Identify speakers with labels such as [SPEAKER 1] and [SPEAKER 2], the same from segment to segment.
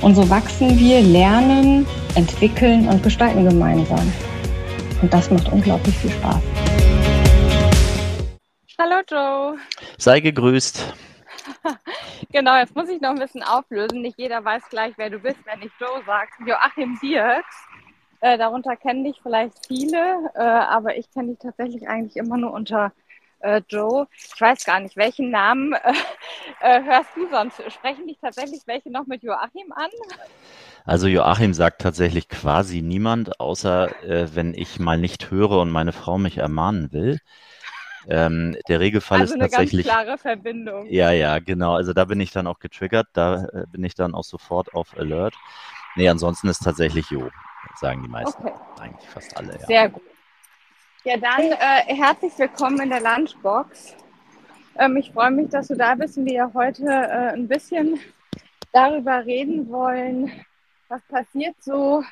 [SPEAKER 1] Und so wachsen wir, lernen, entwickeln und gestalten gemeinsam. Und das macht unglaublich viel Spaß.
[SPEAKER 2] Hallo Joe.
[SPEAKER 3] Sei gegrüßt.
[SPEAKER 2] genau, jetzt muss ich noch ein bisschen auflösen. Nicht jeder weiß gleich, wer du bist, wenn ich Joe sagst. Joachim Dirks. Äh, darunter kennen dich vielleicht viele, äh, aber ich kenne dich tatsächlich eigentlich immer nur unter äh, Joe. Ich weiß gar nicht, welchen Namen äh, äh, hörst du sonst? Sprechen dich tatsächlich welche noch mit Joachim an?
[SPEAKER 3] Also Joachim sagt tatsächlich quasi niemand, außer äh, wenn ich mal nicht höre und meine Frau mich ermahnen will. Ähm, der Regelfall
[SPEAKER 2] also
[SPEAKER 3] ist tatsächlich.
[SPEAKER 2] Eine ganz klare Verbindung.
[SPEAKER 3] Ja, ja, genau. Also da bin ich dann auch getriggert, da äh, bin ich dann auch sofort auf Alert. Nee, ansonsten ist tatsächlich Jo, sagen die meisten. Okay. Eigentlich fast alle, ja.
[SPEAKER 2] Sehr gut. Ja, dann äh, herzlich willkommen in der Lunchbox. Ähm, ich freue mich, dass du da bist und wir heute äh, ein bisschen darüber reden wollen, was passiert so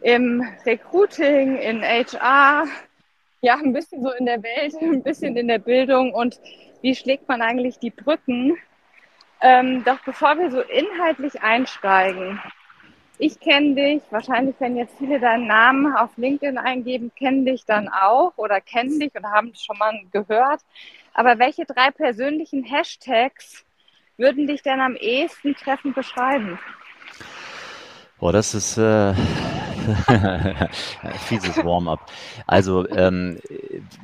[SPEAKER 2] im Recruiting, in HR, ja, ein bisschen so in der Welt, ein bisschen in der Bildung und wie schlägt man eigentlich die Brücken. Ähm, doch bevor wir so inhaltlich einsteigen, ich kenne dich, wahrscheinlich, wenn jetzt viele deinen Namen auf LinkedIn eingeben, kennen dich dann auch oder kennen dich und haben schon mal gehört. Aber welche drei persönlichen Hashtags würden dich denn am ehesten treffend beschreiben?
[SPEAKER 3] Boah, das ist äh, fieses Warm-up. Also, ähm,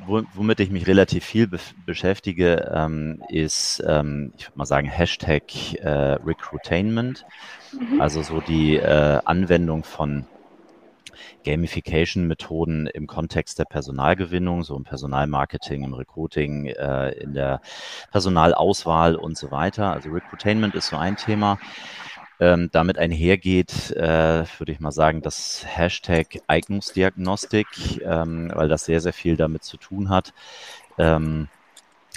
[SPEAKER 3] womit ich mich relativ viel be beschäftige, ähm, ist, ähm, ich würde mal sagen, Hashtag äh, Recruitainment. Mhm. Also so die äh, Anwendung von Gamification-Methoden im Kontext der Personalgewinnung, so im Personalmarketing, im Recruiting, äh, in der Personalauswahl und so weiter. Also Recruitainment ist so ein Thema. Ähm, damit einhergeht, äh, würde ich mal sagen, das Hashtag Eignungsdiagnostik, ähm, weil das sehr, sehr viel damit zu tun hat. Ähm,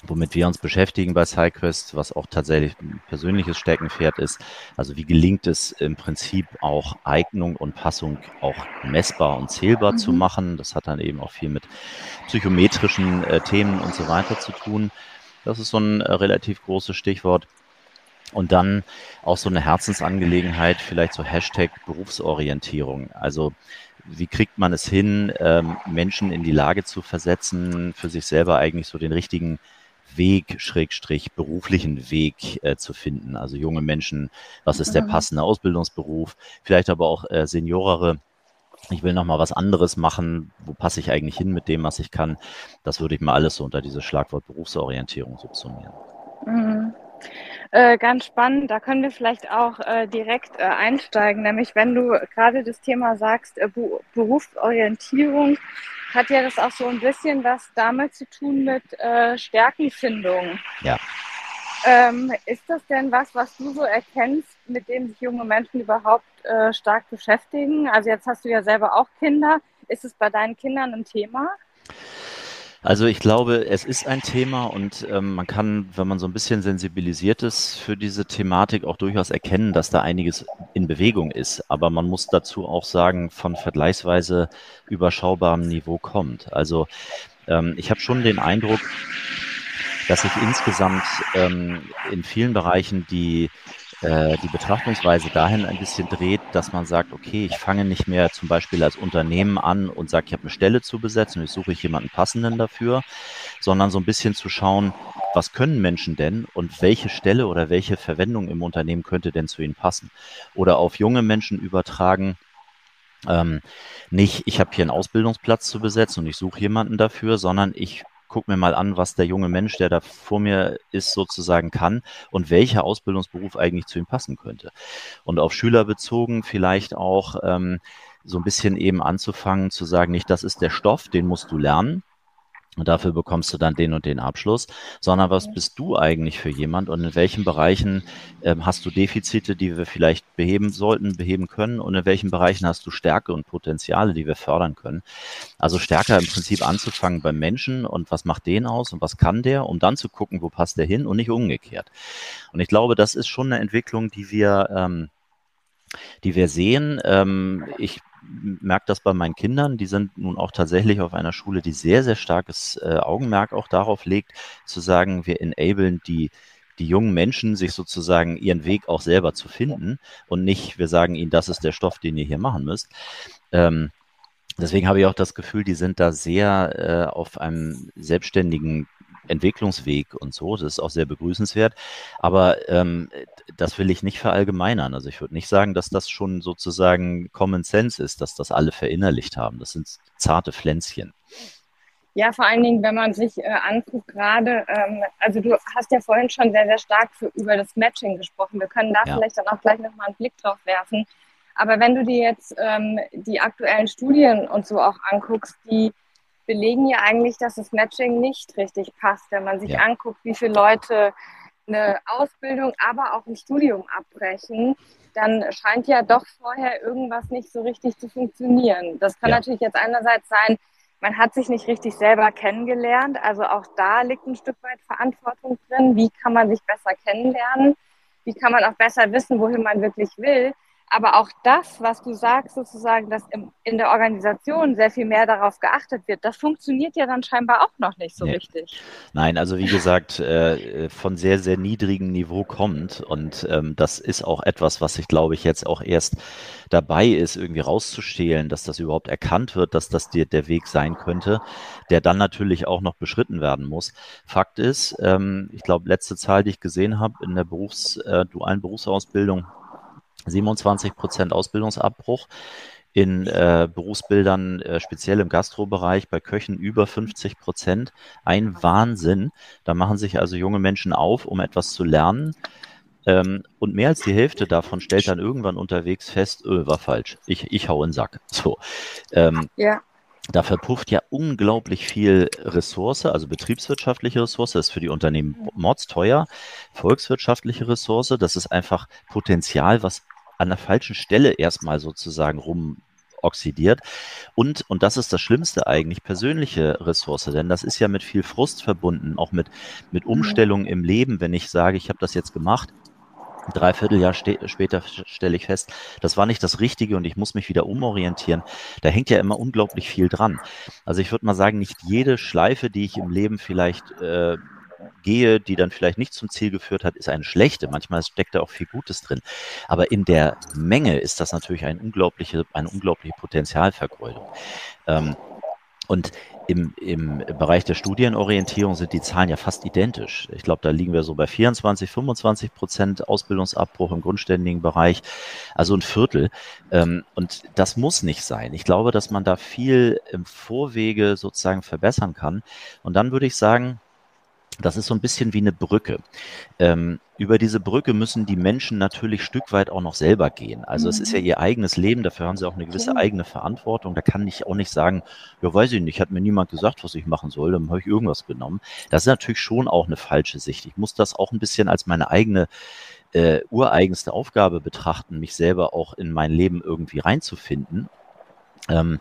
[SPEAKER 3] womit wir uns beschäftigen bei SciQuest, was auch tatsächlich ein persönliches Steckenpferd ist. Also wie gelingt es im Prinzip auch Eignung und Passung auch messbar und zählbar mhm. zu machen. Das hat dann eben auch viel mit psychometrischen äh, Themen und so weiter zu tun. Das ist so ein äh, relativ großes Stichwort. Und dann auch so eine Herzensangelegenheit, vielleicht so Hashtag Berufsorientierung. Also wie kriegt man es hin, ähm, Menschen in die Lage zu versetzen, für sich selber eigentlich so den richtigen Weg, Schrägstrich, beruflichen Weg äh, zu finden. Also junge Menschen, was ist der mhm. passende Ausbildungsberuf? Vielleicht aber auch äh, Seniorere. Ich will noch mal was anderes machen. Wo passe ich eigentlich hin mit dem, was ich kann? Das würde ich mal alles so unter dieses Schlagwort Berufsorientierung subsumieren.
[SPEAKER 2] Mhm. Äh, ganz spannend, da können wir vielleicht auch äh, direkt äh, einsteigen, nämlich wenn du gerade das Thema sagst, äh, Berufsorientierung, hat ja das auch so ein bisschen was damit zu tun mit äh, Stärkenfindung.
[SPEAKER 3] Ja.
[SPEAKER 2] Ähm, ist das denn was, was du so erkennst, mit dem sich junge Menschen überhaupt stark beschäftigen? Also jetzt hast du ja selber auch Kinder. Ist es bei deinen Kindern ein Thema?
[SPEAKER 3] Also ich glaube, es ist ein Thema und ähm, man kann, wenn man so ein bisschen sensibilisiert ist für diese Thematik, auch durchaus erkennen, dass da einiges in Bewegung ist. Aber man muss dazu auch sagen, von vergleichsweise überschaubarem Niveau kommt. Also ähm, ich habe schon den Eindruck, dass sich insgesamt ähm, in vielen Bereichen die äh, die Betrachtungsweise dahin ein bisschen dreht, dass man sagt, okay, ich fange nicht mehr zum Beispiel als Unternehmen an und sage, ich habe eine Stelle zu besetzen und ich suche jemanden passenden dafür, sondern so ein bisschen zu schauen, was können Menschen denn und welche Stelle oder welche Verwendung im Unternehmen könnte denn zu ihnen passen? Oder auf junge Menschen übertragen, ähm, nicht, ich habe hier einen Ausbildungsplatz zu besetzen und ich suche jemanden dafür, sondern ich gucke mir mal an, was der junge Mensch, der da vor mir ist, sozusagen kann und welcher Ausbildungsberuf eigentlich zu ihm passen könnte. Und auf Schüler bezogen vielleicht auch ähm, so ein bisschen eben anzufangen zu sagen, nicht, das ist der Stoff, den musst du lernen, und dafür bekommst du dann den und den Abschluss, sondern was bist du eigentlich für jemand und in welchen Bereichen ähm, hast du Defizite, die wir vielleicht beheben sollten, beheben können und in welchen Bereichen hast du Stärke und Potenziale, die wir fördern können. Also stärker im Prinzip anzufangen beim Menschen und was macht den aus und was kann der, um dann zu gucken, wo passt der hin und nicht umgekehrt. Und ich glaube, das ist schon eine Entwicklung, die wir ähm, die wir sehen. Ähm, ich merke das bei meinen Kindern. Die sind nun auch tatsächlich auf einer Schule, die sehr, sehr starkes äh, Augenmerk auch darauf legt, zu sagen, wir enablen die, die jungen Menschen, sich sozusagen ihren Weg auch selber zu finden und nicht, wir sagen ihnen, das ist der Stoff, den ihr hier machen müsst. Ähm, deswegen habe ich auch das Gefühl, die sind da sehr äh, auf einem selbstständigen Entwicklungsweg und so. Das ist auch sehr begrüßenswert. Aber ähm, das will ich nicht verallgemeinern. Also ich würde nicht sagen, dass das schon sozusagen Common Sense ist, dass das alle verinnerlicht haben. Das sind zarte Pflänzchen.
[SPEAKER 2] Ja, vor allen Dingen, wenn man sich äh, anguckt, gerade, ähm, also du hast ja vorhin schon sehr, sehr stark für, über das Matching gesprochen. Wir können da ja. vielleicht dann auch gleich nochmal einen Blick drauf werfen. Aber wenn du dir jetzt ähm, die aktuellen Studien und so auch anguckst, die belegen ja eigentlich, dass das Matching nicht richtig passt, wenn man sich ja. anguckt, wie viele Leute eine Ausbildung, aber auch ein Studium abbrechen, dann scheint ja doch vorher irgendwas nicht so richtig zu funktionieren. Das kann ja. natürlich jetzt einerseits sein, man hat sich nicht richtig selber kennengelernt. Also auch da liegt ein Stück weit Verantwortung drin. Wie kann man sich besser kennenlernen? Wie kann man auch besser wissen, wohin man wirklich will? Aber auch das, was du sagst, sozusagen, dass in der Organisation sehr viel mehr darauf geachtet wird, das funktioniert ja dann scheinbar auch noch nicht so nee. richtig.
[SPEAKER 3] Nein, also wie gesagt, äh, von sehr, sehr niedrigem Niveau kommt. Und ähm, das ist auch etwas, was ich glaube ich jetzt auch erst dabei ist, irgendwie rauszustehlen, dass das überhaupt erkannt wird, dass das dir der Weg sein könnte, der dann natürlich auch noch beschritten werden muss. Fakt ist, ähm, ich glaube, letzte Zahl, die ich gesehen habe in der Berufs-, äh, dualen Berufsausbildung, 27 Prozent Ausbildungsabbruch in äh, Berufsbildern, äh, speziell im Gastrobereich, bei Köchen über 50 Prozent. Ein Wahnsinn. Da machen sich also junge Menschen auf, um etwas zu lernen. Ähm, und mehr als die Hälfte davon stellt dann irgendwann unterwegs fest, öh, war falsch. Ich, ich hau in den Sack. So. Ähm, ja. Da verpufft ja unglaublich viel Ressource, also betriebswirtschaftliche Ressource, das ist für die Unternehmen mordsteuer, volkswirtschaftliche Ressource, das ist einfach Potenzial, was an der falschen Stelle erstmal sozusagen rum oxidiert. Und, und das ist das Schlimmste eigentlich, persönliche Ressource, denn das ist ja mit viel Frust verbunden, auch mit, mit Umstellungen im Leben, wenn ich sage, ich habe das jetzt gemacht, ein Dreivierteljahr später stelle ich fest, das war nicht das Richtige und ich muss mich wieder umorientieren. Da hängt ja immer unglaublich viel dran. Also ich würde mal sagen, nicht jede Schleife, die ich im Leben vielleicht äh, gehe, die dann vielleicht nicht zum Ziel geführt hat, ist eine schlechte. Manchmal steckt da auch viel Gutes drin. Aber in der Menge ist das natürlich ein unglaubliche, eine unglaubliche Potenzialvergeudung. Ähm, und im, im Bereich der Studienorientierung sind die Zahlen ja fast identisch. Ich glaube, da liegen wir so bei 24, 25 Prozent Ausbildungsabbruch im grundständigen Bereich, also ein Viertel. Ähm, und das muss nicht sein. Ich glaube, dass man da viel im Vorwege sozusagen verbessern kann. Und dann würde ich sagen, das ist so ein bisschen wie eine Brücke. Ähm, über diese Brücke müssen die Menschen natürlich Stück weit auch noch selber gehen. Also mhm. es ist ja mhm. ihr eigenes Leben, dafür haben sie auch eine gewisse eigene Verantwortung. Da kann ich auch nicht sagen, ja, weiß ich nicht, hat mir niemand gesagt, was ich machen soll, dann habe ich irgendwas genommen. Das ist natürlich schon auch eine falsche Sicht. Ich muss das auch ein bisschen als meine eigene äh, ureigenste Aufgabe betrachten, mich selber auch in mein Leben irgendwie reinzufinden. Ähm,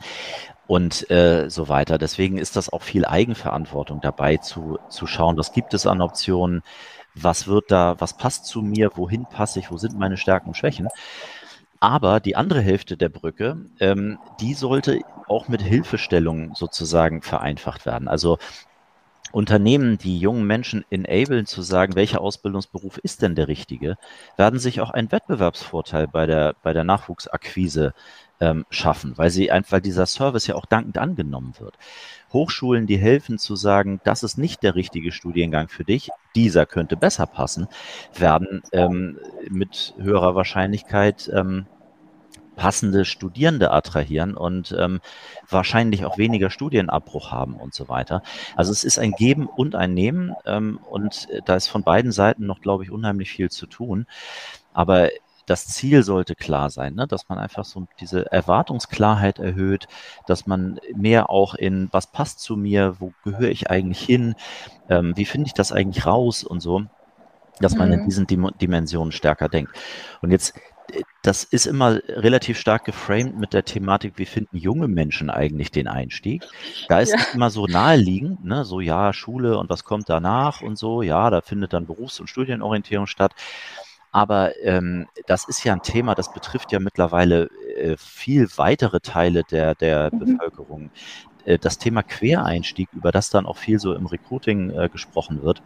[SPEAKER 3] und äh, so weiter. Deswegen ist das auch viel Eigenverantwortung dabei zu, zu schauen, was gibt es an Optionen, was wird da, was passt zu mir, wohin passe ich, wo sind meine Stärken und Schwächen. Aber die andere Hälfte der Brücke, ähm, die sollte auch mit Hilfestellungen sozusagen vereinfacht werden. Also Unternehmen, die jungen Menschen enablen zu sagen, welcher Ausbildungsberuf ist denn der richtige, werden sich auch einen Wettbewerbsvorteil bei der, bei der Nachwuchsakquise ähm, schaffen, weil sie einfach, dieser Service ja auch dankend angenommen wird. Hochschulen, die helfen zu sagen, das ist nicht der richtige Studiengang für dich, dieser könnte besser passen, werden ähm, mit höherer Wahrscheinlichkeit ähm, passende Studierende attrahieren und ähm, wahrscheinlich auch weniger Studienabbruch haben und so weiter. Also es ist ein Geben und ein Nehmen ähm, und äh, da ist von beiden Seiten noch, glaube ich, unheimlich viel zu tun. Aber das Ziel sollte klar sein, ne? dass man einfach so diese Erwartungsklarheit erhöht, dass man mehr auch in, was passt zu mir, wo gehöre ich eigentlich hin, ähm, wie finde ich das eigentlich raus und so, dass man mhm. in diesen Dim Dimensionen stärker denkt. Und jetzt das ist immer relativ stark geframed mit der Thematik, wie finden junge Menschen eigentlich den Einstieg. Da ist ja. immer so naheliegend, ne? so ja, Schule und was kommt danach und so, ja, da findet dann Berufs- und Studienorientierung statt. Aber ähm, das ist ja ein Thema, das betrifft ja mittlerweile äh, viel weitere Teile der, der mhm. Bevölkerung. Äh, das Thema Quereinstieg, über das dann auch viel so im Recruiting äh, gesprochen wird,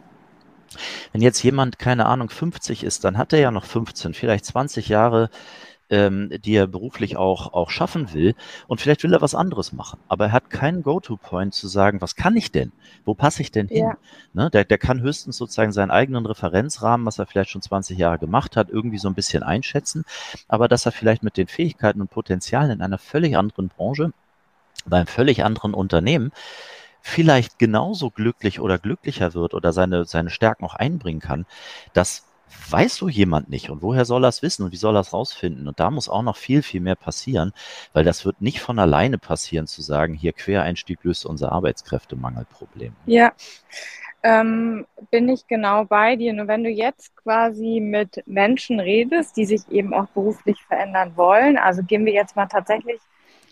[SPEAKER 3] wenn jetzt jemand, keine Ahnung, 50 ist, dann hat er ja noch 15, vielleicht 20 Jahre, ähm, die er beruflich auch, auch schaffen will. Und vielleicht will er was anderes machen. Aber er hat keinen Go-To-Point zu sagen, was kann ich denn? Wo passe ich denn hin? Ja. Ne, der, der kann höchstens sozusagen seinen eigenen Referenzrahmen, was er vielleicht schon 20 Jahre gemacht hat, irgendwie so ein bisschen einschätzen. Aber dass er vielleicht mit den Fähigkeiten und Potenzialen in einer völlig anderen Branche, beim völlig anderen Unternehmen, vielleicht genauso glücklich oder glücklicher wird oder seine, seine Stärken auch einbringen kann, das weiß so jemand nicht. Und woher soll er es wissen und wie soll er es rausfinden? Und da muss auch noch viel, viel mehr passieren, weil das wird nicht von alleine passieren, zu sagen, hier Quereinstieg löst unser Arbeitskräftemangelproblem.
[SPEAKER 2] Ja. Ähm, bin ich genau bei dir. Nur wenn du jetzt quasi mit Menschen redest, die sich eben auch beruflich verändern wollen, also gehen wir jetzt mal tatsächlich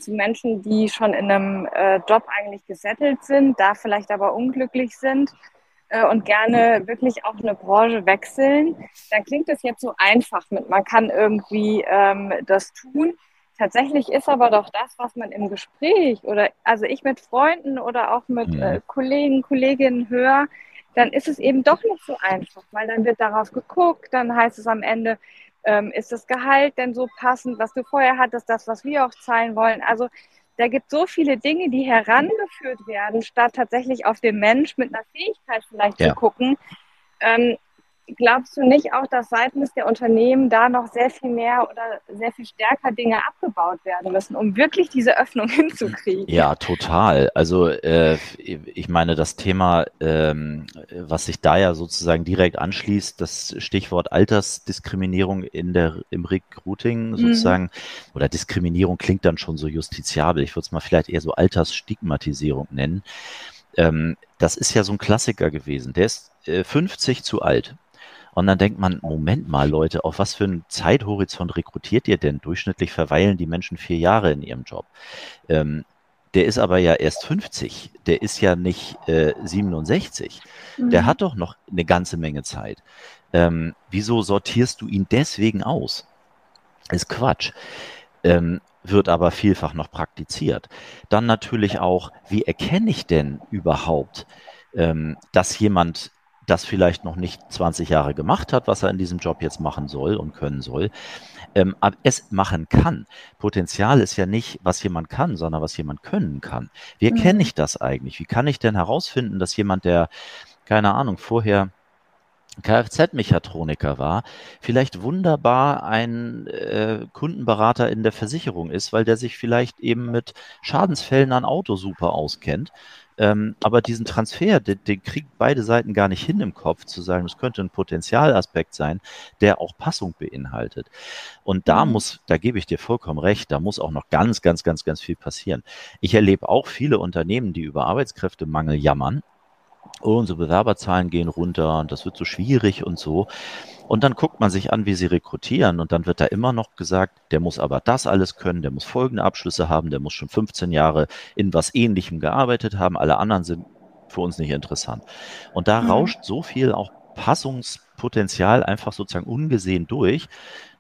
[SPEAKER 2] zu Menschen, die schon in einem äh, Job eigentlich gesettelt sind, da vielleicht aber unglücklich sind äh, und gerne wirklich auch eine Branche wechseln, dann klingt es jetzt so einfach mit, man kann irgendwie ähm, das tun. Tatsächlich ist aber doch das, was man im Gespräch oder also ich mit Freunden oder auch mit äh, Kollegen, Kolleginnen höre, dann ist es eben doch nicht so einfach, weil dann wird darauf geguckt, dann heißt es am Ende, ähm, ist das Gehalt denn so passend, was du vorher hattest, das, was wir auch zahlen wollen? Also da gibt es so viele Dinge, die herangeführt werden, statt tatsächlich auf den Mensch mit einer Fähigkeit vielleicht ja. zu gucken. Ähm, glaubst du nicht auch, dass seitens der Unternehmen da noch sehr viel mehr oder sehr viel stärker Dinge abgebaut werden müssen, um wirklich diese Öffnung hinzukriegen?
[SPEAKER 3] Ja, total. Also äh, ich meine, das Thema, ähm, was sich da ja sozusagen direkt anschließt, das Stichwort Altersdiskriminierung in der im Recruiting mhm. sozusagen, mhm. oder Diskriminierung klingt dann schon so justiziabel. Ich würde es mal vielleicht eher so Altersstigmatisierung nennen. Ähm, das ist ja so ein Klassiker gewesen. Der ist äh, 50 zu alt. Und dann denkt man, Moment mal, Leute, auf was für einen Zeithorizont rekrutiert ihr denn? Durchschnittlich verweilen die Menschen vier Jahre in ihrem Job. Ähm, der ist aber ja erst 50, der ist ja nicht äh, 67. Mhm. Der hat doch noch eine ganze Menge Zeit. Ähm, wieso sortierst du ihn deswegen aus? Ist Quatsch. Ähm, wird aber vielfach noch praktiziert. Dann natürlich auch, wie erkenne ich denn überhaupt, ähm, dass jemand das vielleicht noch nicht 20 Jahre gemacht hat, was er in diesem Job jetzt machen soll und können soll, ähm, aber es machen kann. Potenzial ist ja nicht, was jemand kann, sondern was jemand können kann. Wie erkenne mhm. ich das eigentlich? Wie kann ich denn herausfinden, dass jemand, der, keine Ahnung, vorher Kfz-Mechatroniker war, vielleicht wunderbar ein äh, Kundenberater in der Versicherung ist, weil der sich vielleicht eben mit Schadensfällen an Auto super auskennt ähm, aber diesen Transfer, den, den kriegen beide Seiten gar nicht hin im Kopf, zu sagen, es könnte ein Potenzialaspekt sein, der auch Passung beinhaltet. Und da mhm. muss, da gebe ich dir vollkommen recht, da muss auch noch ganz, ganz, ganz, ganz viel passieren. Ich erlebe auch viele Unternehmen, die über Arbeitskräftemangel jammern. Oh, unsere Bewerberzahlen gehen runter und das wird so schwierig und so. Und dann guckt man sich an, wie sie rekrutieren und dann wird da immer noch gesagt, der muss aber das alles können, der muss folgende Abschlüsse haben, der muss schon 15 Jahre in was ähnlichem gearbeitet haben, alle anderen sind für uns nicht interessant. Und da mhm. rauscht so viel auch Passungspotenzial einfach sozusagen ungesehen durch.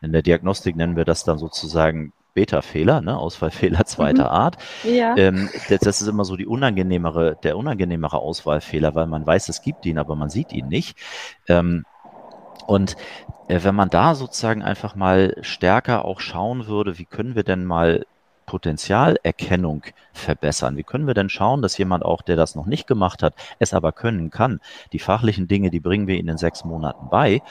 [SPEAKER 3] In der Diagnostik nennen wir das dann sozusagen Beta-Fehler, ne, Auswahlfehler zweiter mhm. Art. Ja. Ähm, das, das, ist immer so die unangenehmere, der unangenehmere Auswahlfehler, weil man weiß, es gibt ihn, aber man sieht ihn nicht. Ähm, und äh, wenn man da sozusagen einfach mal stärker auch schauen würde, wie können wir denn mal Potenzialerkennung verbessern? Wie können wir denn schauen, dass jemand auch, der das noch nicht gemacht hat, es aber können kann? Die fachlichen Dinge, die bringen wir ihnen in sechs Monaten bei.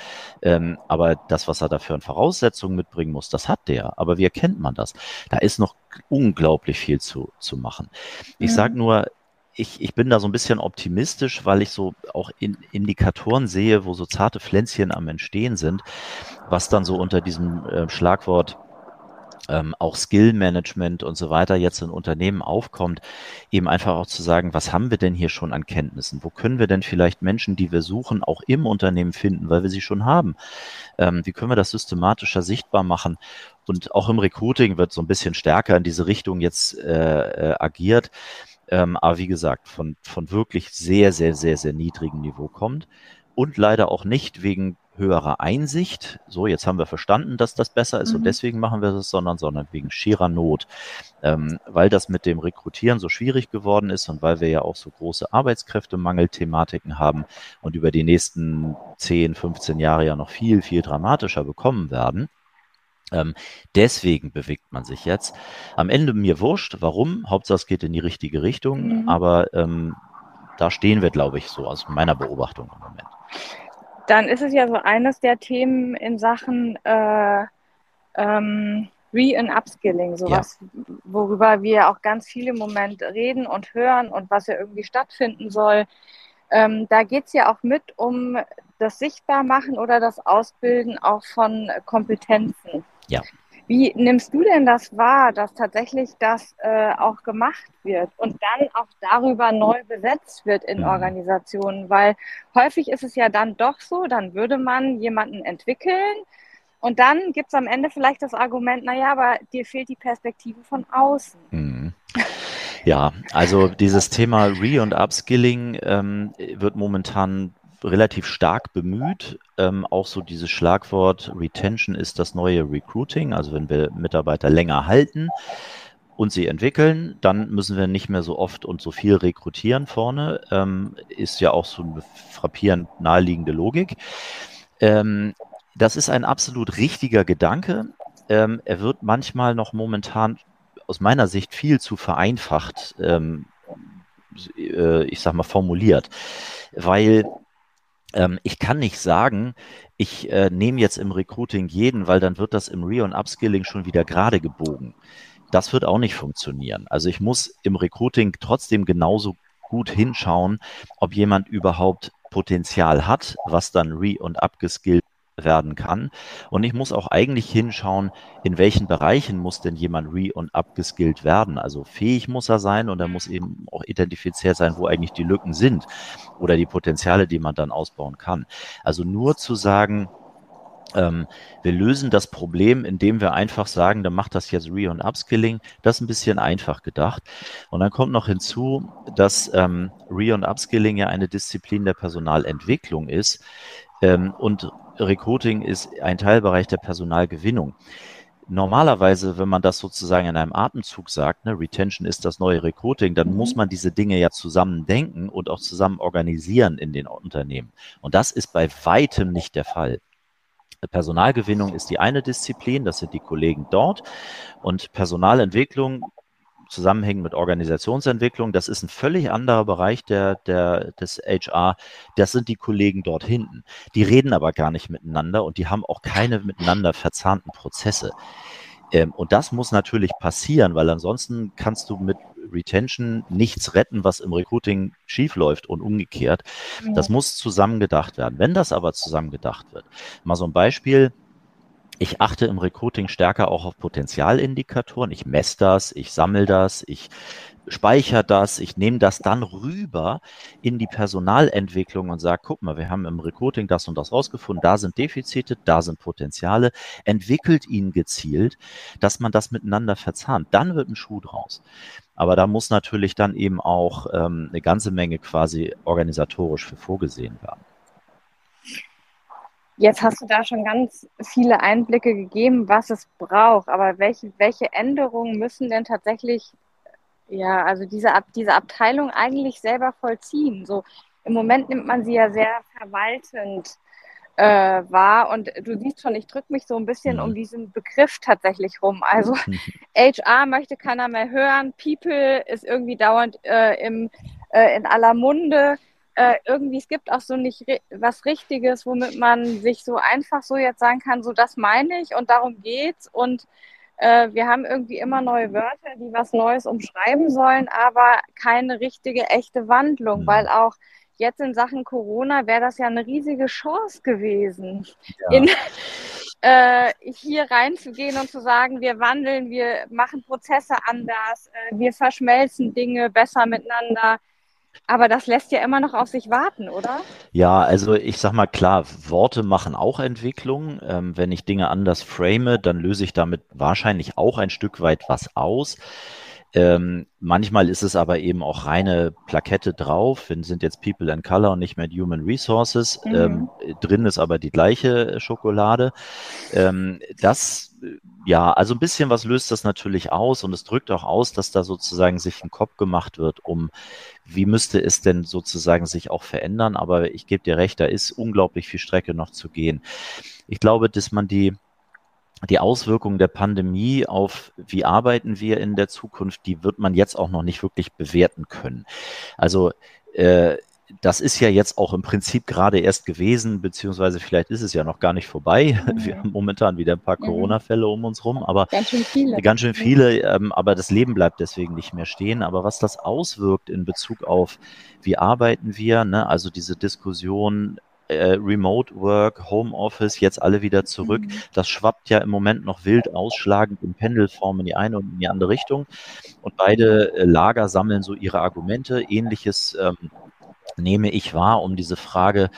[SPEAKER 3] Ähm, aber das, was er dafür an Voraussetzungen mitbringen muss, das hat der. Aber wie erkennt man das? Da ist noch unglaublich viel zu, zu machen. Ich mhm. sage nur, ich, ich bin da so ein bisschen optimistisch, weil ich so auch in Indikatoren sehe, wo so zarte Pflänzchen am Entstehen sind, was dann so unter diesem äh, Schlagwort ähm, auch Skill-Management und so weiter jetzt in Unternehmen aufkommt, eben einfach auch zu sagen, was haben wir denn hier schon an Kenntnissen? Wo können wir denn vielleicht Menschen, die wir suchen, auch im Unternehmen finden, weil wir sie schon haben? Ähm, wie können wir das systematischer sichtbar machen? Und auch im Recruiting wird so ein bisschen stärker in diese Richtung jetzt äh, äh, agiert. Ähm, aber wie gesagt, von, von wirklich sehr, sehr, sehr, sehr niedrigem Niveau kommt und leider auch nicht wegen höherer Einsicht. So, jetzt haben wir verstanden, dass das besser ist mhm. und deswegen machen wir das, sondern, sondern wegen schierer Not. Ähm, weil das mit dem Rekrutieren so schwierig geworden ist und weil wir ja auch so große Arbeitskräftemangelthematiken haben und über die nächsten 10, 15 Jahre ja noch viel, viel dramatischer bekommen werden. Ähm, deswegen bewegt man sich jetzt. Am Ende mir wurscht, warum. Hauptsache es geht in die richtige Richtung, mhm. aber ähm, da stehen wir, glaube ich, so aus meiner Beobachtung im Moment.
[SPEAKER 2] Dann ist es ja so eines der Themen in Sachen äh, ähm, Re- und Upskilling, sowas, ja. worüber wir auch ganz viel im Moment reden und hören und was ja irgendwie stattfinden soll. Ähm, da geht es ja auch mit um das Sichtbarmachen oder das Ausbilden auch von Kompetenzen.
[SPEAKER 3] Ja.
[SPEAKER 2] Wie nimmst du denn das wahr, dass tatsächlich das äh, auch gemacht wird und dann auch darüber neu besetzt wird in mhm. Organisationen? Weil häufig ist es ja dann doch so, dann würde man jemanden entwickeln und dann gibt es am Ende vielleicht das Argument, naja, aber dir fehlt die Perspektive von außen.
[SPEAKER 3] Mhm. Ja, also dieses Thema Re- und Upskilling ähm, wird momentan relativ stark bemüht. Ähm, auch so dieses Schlagwort Retention ist das neue Recruiting. Also wenn wir Mitarbeiter länger halten und sie entwickeln, dann müssen wir nicht mehr so oft und so viel rekrutieren vorne. Ähm, ist ja auch so eine frappierend naheliegende Logik. Ähm, das ist ein absolut richtiger Gedanke. Ähm, er wird manchmal noch momentan aus meiner Sicht viel zu vereinfacht, ähm, äh, ich sag mal, formuliert. Weil ich kann nicht sagen, ich äh, nehme jetzt im Recruiting jeden, weil dann wird das im Re- und Upskilling schon wieder gerade gebogen. Das wird auch nicht funktionieren. Also ich muss im Recruiting trotzdem genauso gut hinschauen, ob jemand überhaupt Potenzial hat, was dann re- und upgeskillt werden kann. Und ich muss auch eigentlich hinschauen, in welchen Bereichen muss denn jemand re- und upgeskillt werden. Also fähig muss er sein und er muss eben auch identifiziert sein, wo eigentlich die Lücken sind oder die Potenziale, die man dann ausbauen kann. Also nur zu sagen, ähm, wir lösen das Problem, indem wir einfach sagen, dann macht das jetzt Re- und Upskilling. Das ist ein bisschen einfach gedacht. Und dann kommt noch hinzu, dass ähm, Re- und Upskilling ja eine Disziplin der Personalentwicklung ist. Ähm, und Recruiting ist ein Teilbereich der Personalgewinnung. Normalerweise, wenn man das sozusagen in einem Atemzug sagt, ne, Retention ist das neue Recruiting, dann mhm. muss man diese Dinge ja zusammen denken und auch zusammen organisieren in den Unternehmen. Und das ist bei weitem nicht der Fall. Personalgewinnung ist die eine Disziplin, das sind die Kollegen dort. Und Personalentwicklung zusammenhängen mit Organisationsentwicklung. Das ist ein völlig anderer Bereich der, der, des HR. Das sind die Kollegen dort hinten. Die reden aber gar nicht miteinander und die haben auch keine miteinander verzahnten Prozesse. Ähm, und das muss natürlich passieren, weil ansonsten kannst du mit Retention nichts retten, was im Recruiting schiefläuft und umgekehrt. Das muss zusammen gedacht werden. Wenn das aber zusammen gedacht wird, mal so ein Beispiel, ich achte im Recruiting stärker auch auf Potenzialindikatoren. Ich messe das, ich sammle das, ich speichere das, ich nehme das dann rüber in die Personalentwicklung und sage, guck mal, wir haben im Recruiting das und das rausgefunden, da sind Defizite, da sind Potenziale, entwickelt ihn gezielt, dass man das miteinander verzahnt. Dann wird ein Schuh draus. Aber da muss natürlich dann eben auch ähm, eine ganze Menge quasi organisatorisch für vorgesehen werden.
[SPEAKER 2] Jetzt hast du da schon ganz viele Einblicke gegeben, was es braucht. Aber welche, welche Änderungen müssen denn tatsächlich, ja, also diese, diese Abteilung eigentlich selber vollziehen? So im Moment nimmt man sie ja sehr verwaltend äh, wahr. Und du siehst schon, ich drücke mich so ein bisschen mhm. um diesen Begriff tatsächlich rum. Also HR möchte keiner mehr hören, People ist irgendwie dauernd äh, im, äh, in aller Munde äh, irgendwie, es gibt auch so nicht was Richtiges, womit man sich so einfach so jetzt sagen kann, so das meine ich und darum geht's. Und äh, wir haben irgendwie immer neue Wörter, die was Neues umschreiben sollen, aber keine richtige, echte Wandlung, mhm. weil auch jetzt in Sachen Corona wäre das ja eine riesige Chance gewesen, ja. in, äh, hier reinzugehen und zu sagen, wir wandeln, wir machen Prozesse anders, äh, wir verschmelzen Dinge besser miteinander. Aber das lässt ja immer noch auf sich warten, oder?
[SPEAKER 3] Ja, also ich sag mal klar, Worte machen auch Entwicklung. Ähm, wenn ich Dinge anders frame, dann löse ich damit wahrscheinlich auch ein Stück weit was aus. Ähm, manchmal ist es aber eben auch reine Plakette drauf, wenn sind jetzt People and Color und nicht mehr Human Resources. Mhm. Ähm, drin ist aber die gleiche Schokolade. Ähm, das, ja, also ein bisschen was löst das natürlich aus und es drückt auch aus, dass da sozusagen sich ein Kopf gemacht wird, um wie müsste es denn sozusagen sich auch verändern. Aber ich gebe dir recht, da ist unglaublich viel Strecke noch zu gehen. Ich glaube, dass man die die Auswirkungen der Pandemie auf, wie arbeiten wir in der Zukunft, die wird man jetzt auch noch nicht wirklich bewerten können. Also äh, das ist ja jetzt auch im Prinzip gerade erst gewesen, beziehungsweise vielleicht ist es ja noch gar nicht vorbei. Mhm. Wir haben momentan wieder ein paar mhm. Corona-Fälle um uns rum, aber ganz schön viele. Ganz schön viele ähm, aber das Leben bleibt deswegen nicht mehr stehen. Aber was das auswirkt in Bezug auf, wie arbeiten wir, ne? also diese Diskussion, äh, Remote Work, Home Office, jetzt alle wieder zurück. Mhm. Das schwappt ja im Moment noch wild ausschlagend in Pendelform in die eine und in die andere Richtung. Und beide äh, Lager sammeln so ihre Argumente. Ähnliches ähm, nehme ich wahr, um diese Frage,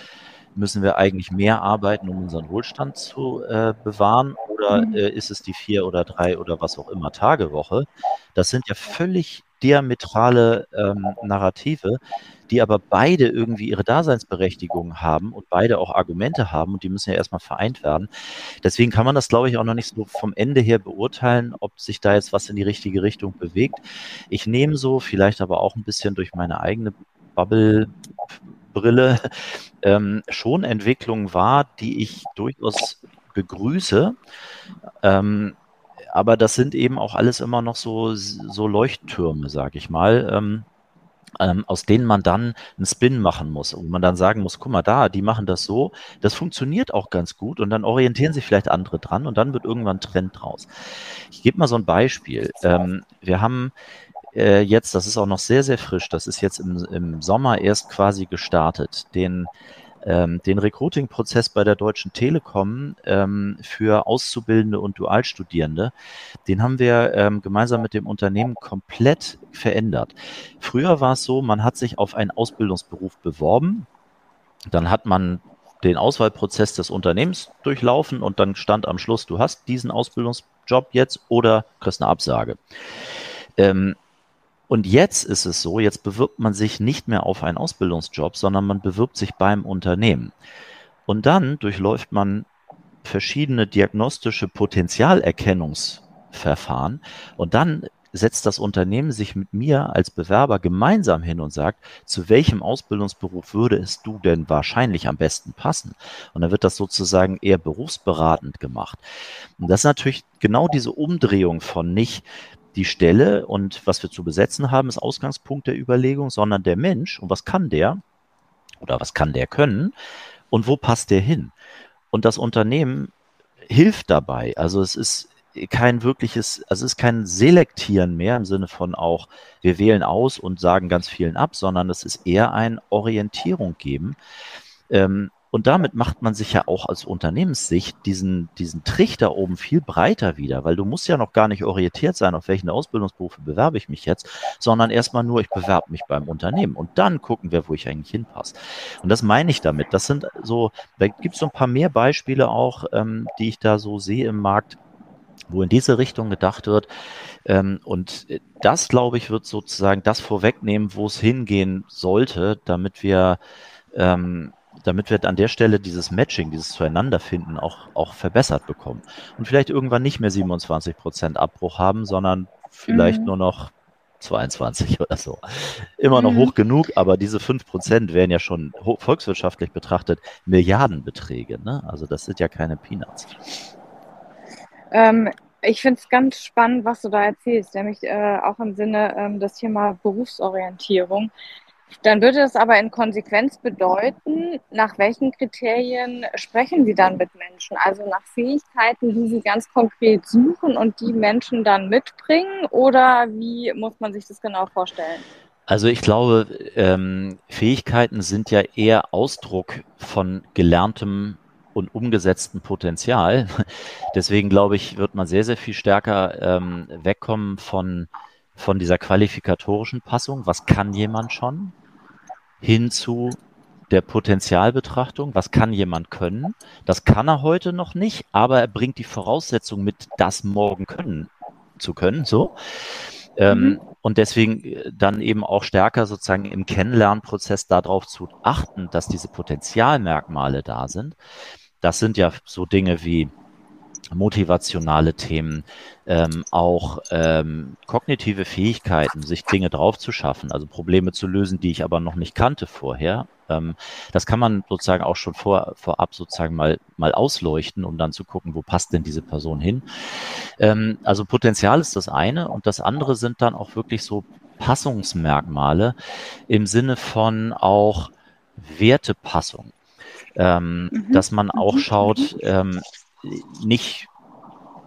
[SPEAKER 3] müssen wir eigentlich mehr arbeiten, um unseren Wohlstand zu äh, bewahren? Oder mhm. äh, ist es die vier oder drei oder was auch immer Tagewoche? Das sind ja völlig diametrale ähm, Narrative, die aber beide irgendwie ihre Daseinsberechtigung haben und beide auch Argumente haben und die müssen ja erstmal vereint werden. Deswegen kann man das, glaube ich, auch noch nicht so vom Ende her beurteilen, ob sich da jetzt was in die richtige Richtung bewegt. Ich nehme so, vielleicht aber auch ein bisschen durch meine eigene Bubble Brille ähm, schon Entwicklungen wahr, die ich durchaus begrüße. Ähm, aber das sind eben auch alles immer noch so, so Leuchttürme, sage ich mal. Ähm, ähm, aus denen man dann einen Spin machen muss und man dann sagen muss, guck mal da, die machen das so, das funktioniert auch ganz gut und dann orientieren sich vielleicht andere dran und dann wird irgendwann Trend draus. Ich gebe mal so ein Beispiel. Ähm, wir haben äh, jetzt, das ist auch noch sehr, sehr frisch, das ist jetzt im, im Sommer erst quasi gestartet, den ähm, den Recruiting-Prozess bei der Deutschen Telekom ähm, für Auszubildende und Dualstudierende, den haben wir ähm, gemeinsam mit dem Unternehmen komplett verändert. Früher war es so, man hat sich auf einen Ausbildungsberuf beworben, dann hat man den Auswahlprozess des Unternehmens durchlaufen und dann stand am Schluss, du hast diesen Ausbildungsjob jetzt oder kriegst eine Absage. Ähm, und jetzt ist es so, jetzt bewirbt man sich nicht mehr auf einen Ausbildungsjob, sondern man bewirbt sich beim Unternehmen. Und dann durchläuft man verschiedene diagnostische Potenzialerkennungsverfahren und dann setzt das Unternehmen sich mit mir als Bewerber gemeinsam hin und sagt, zu welchem Ausbildungsberuf würde es du denn wahrscheinlich am besten passen? Und dann wird das sozusagen eher berufsberatend gemacht. Und das ist natürlich genau diese Umdrehung von nicht, die Stelle und was wir zu besetzen haben, ist Ausgangspunkt der Überlegung, sondern der Mensch und was kann der oder was kann der können und wo passt der hin? Und das Unternehmen hilft dabei. Also es ist kein wirkliches, also es ist kein Selektieren mehr im Sinne von auch, wir wählen aus und sagen ganz vielen ab, sondern es ist eher ein Orientierung geben. Ähm, und damit macht man sich ja auch als Unternehmenssicht diesen, diesen Trichter oben viel breiter wieder, weil du musst ja noch gar nicht orientiert sein, auf welchen Ausbildungsberufe bewerbe ich mich jetzt, sondern erstmal nur, ich bewerbe mich beim Unternehmen und dann gucken wir, wo ich eigentlich hinpasse. Und das meine ich damit. Das sind so, da gibt es so ein paar mehr Beispiele auch, ähm, die ich da so sehe im Markt, wo in diese Richtung gedacht wird. Ähm, und das, glaube ich, wird sozusagen das vorwegnehmen, wo es hingehen sollte, damit wir ähm, damit wir an der Stelle dieses Matching, dieses Zueinanderfinden auch, auch verbessert bekommen. Und vielleicht irgendwann nicht mehr 27 Prozent Abbruch haben, sondern vielleicht mhm. nur noch 22 oder so. Immer noch mhm. hoch genug, aber diese 5 Prozent wären ja schon volkswirtschaftlich betrachtet Milliardenbeträge. Ne? Also das sind ja keine Peanuts.
[SPEAKER 2] Ähm, ich finde es ganz spannend, was du da erzählst, nämlich äh, auch im Sinne ähm, des Thema Berufsorientierung. Dann würde das aber in Konsequenz bedeuten, nach welchen Kriterien sprechen Sie dann mit Menschen? Also nach Fähigkeiten, die Sie ganz konkret suchen und die Menschen dann mitbringen? Oder wie muss man sich das genau vorstellen?
[SPEAKER 3] Also ich glaube, ähm, Fähigkeiten sind ja eher Ausdruck von gelerntem und umgesetztem Potenzial. Deswegen glaube ich, wird man sehr, sehr viel stärker ähm, wegkommen von, von dieser qualifikatorischen Passung. Was kann jemand schon? Hin zu der Potenzialbetrachtung. Was kann jemand können? Das kann er heute noch nicht, aber er bringt die Voraussetzung mit, das morgen können zu können. So. Ähm, mhm. Und deswegen äh, dann eben auch stärker sozusagen im Kennenlernprozess darauf zu achten, dass diese Potenzialmerkmale da sind. Das sind ja so Dinge wie motivationale Themen, ähm, auch ähm, kognitive Fähigkeiten, sich Dinge drauf zu schaffen, also Probleme zu lösen, die ich aber noch nicht kannte vorher. Ähm, das kann man sozusagen auch schon vor, vorab sozusagen mal, mal ausleuchten, um dann zu gucken, wo passt denn diese Person hin. Ähm, also Potenzial ist das eine und das andere sind dann auch wirklich so Passungsmerkmale im Sinne von auch Wertepassung ähm, mhm. dass man auch mhm. schaut, ähm, nicht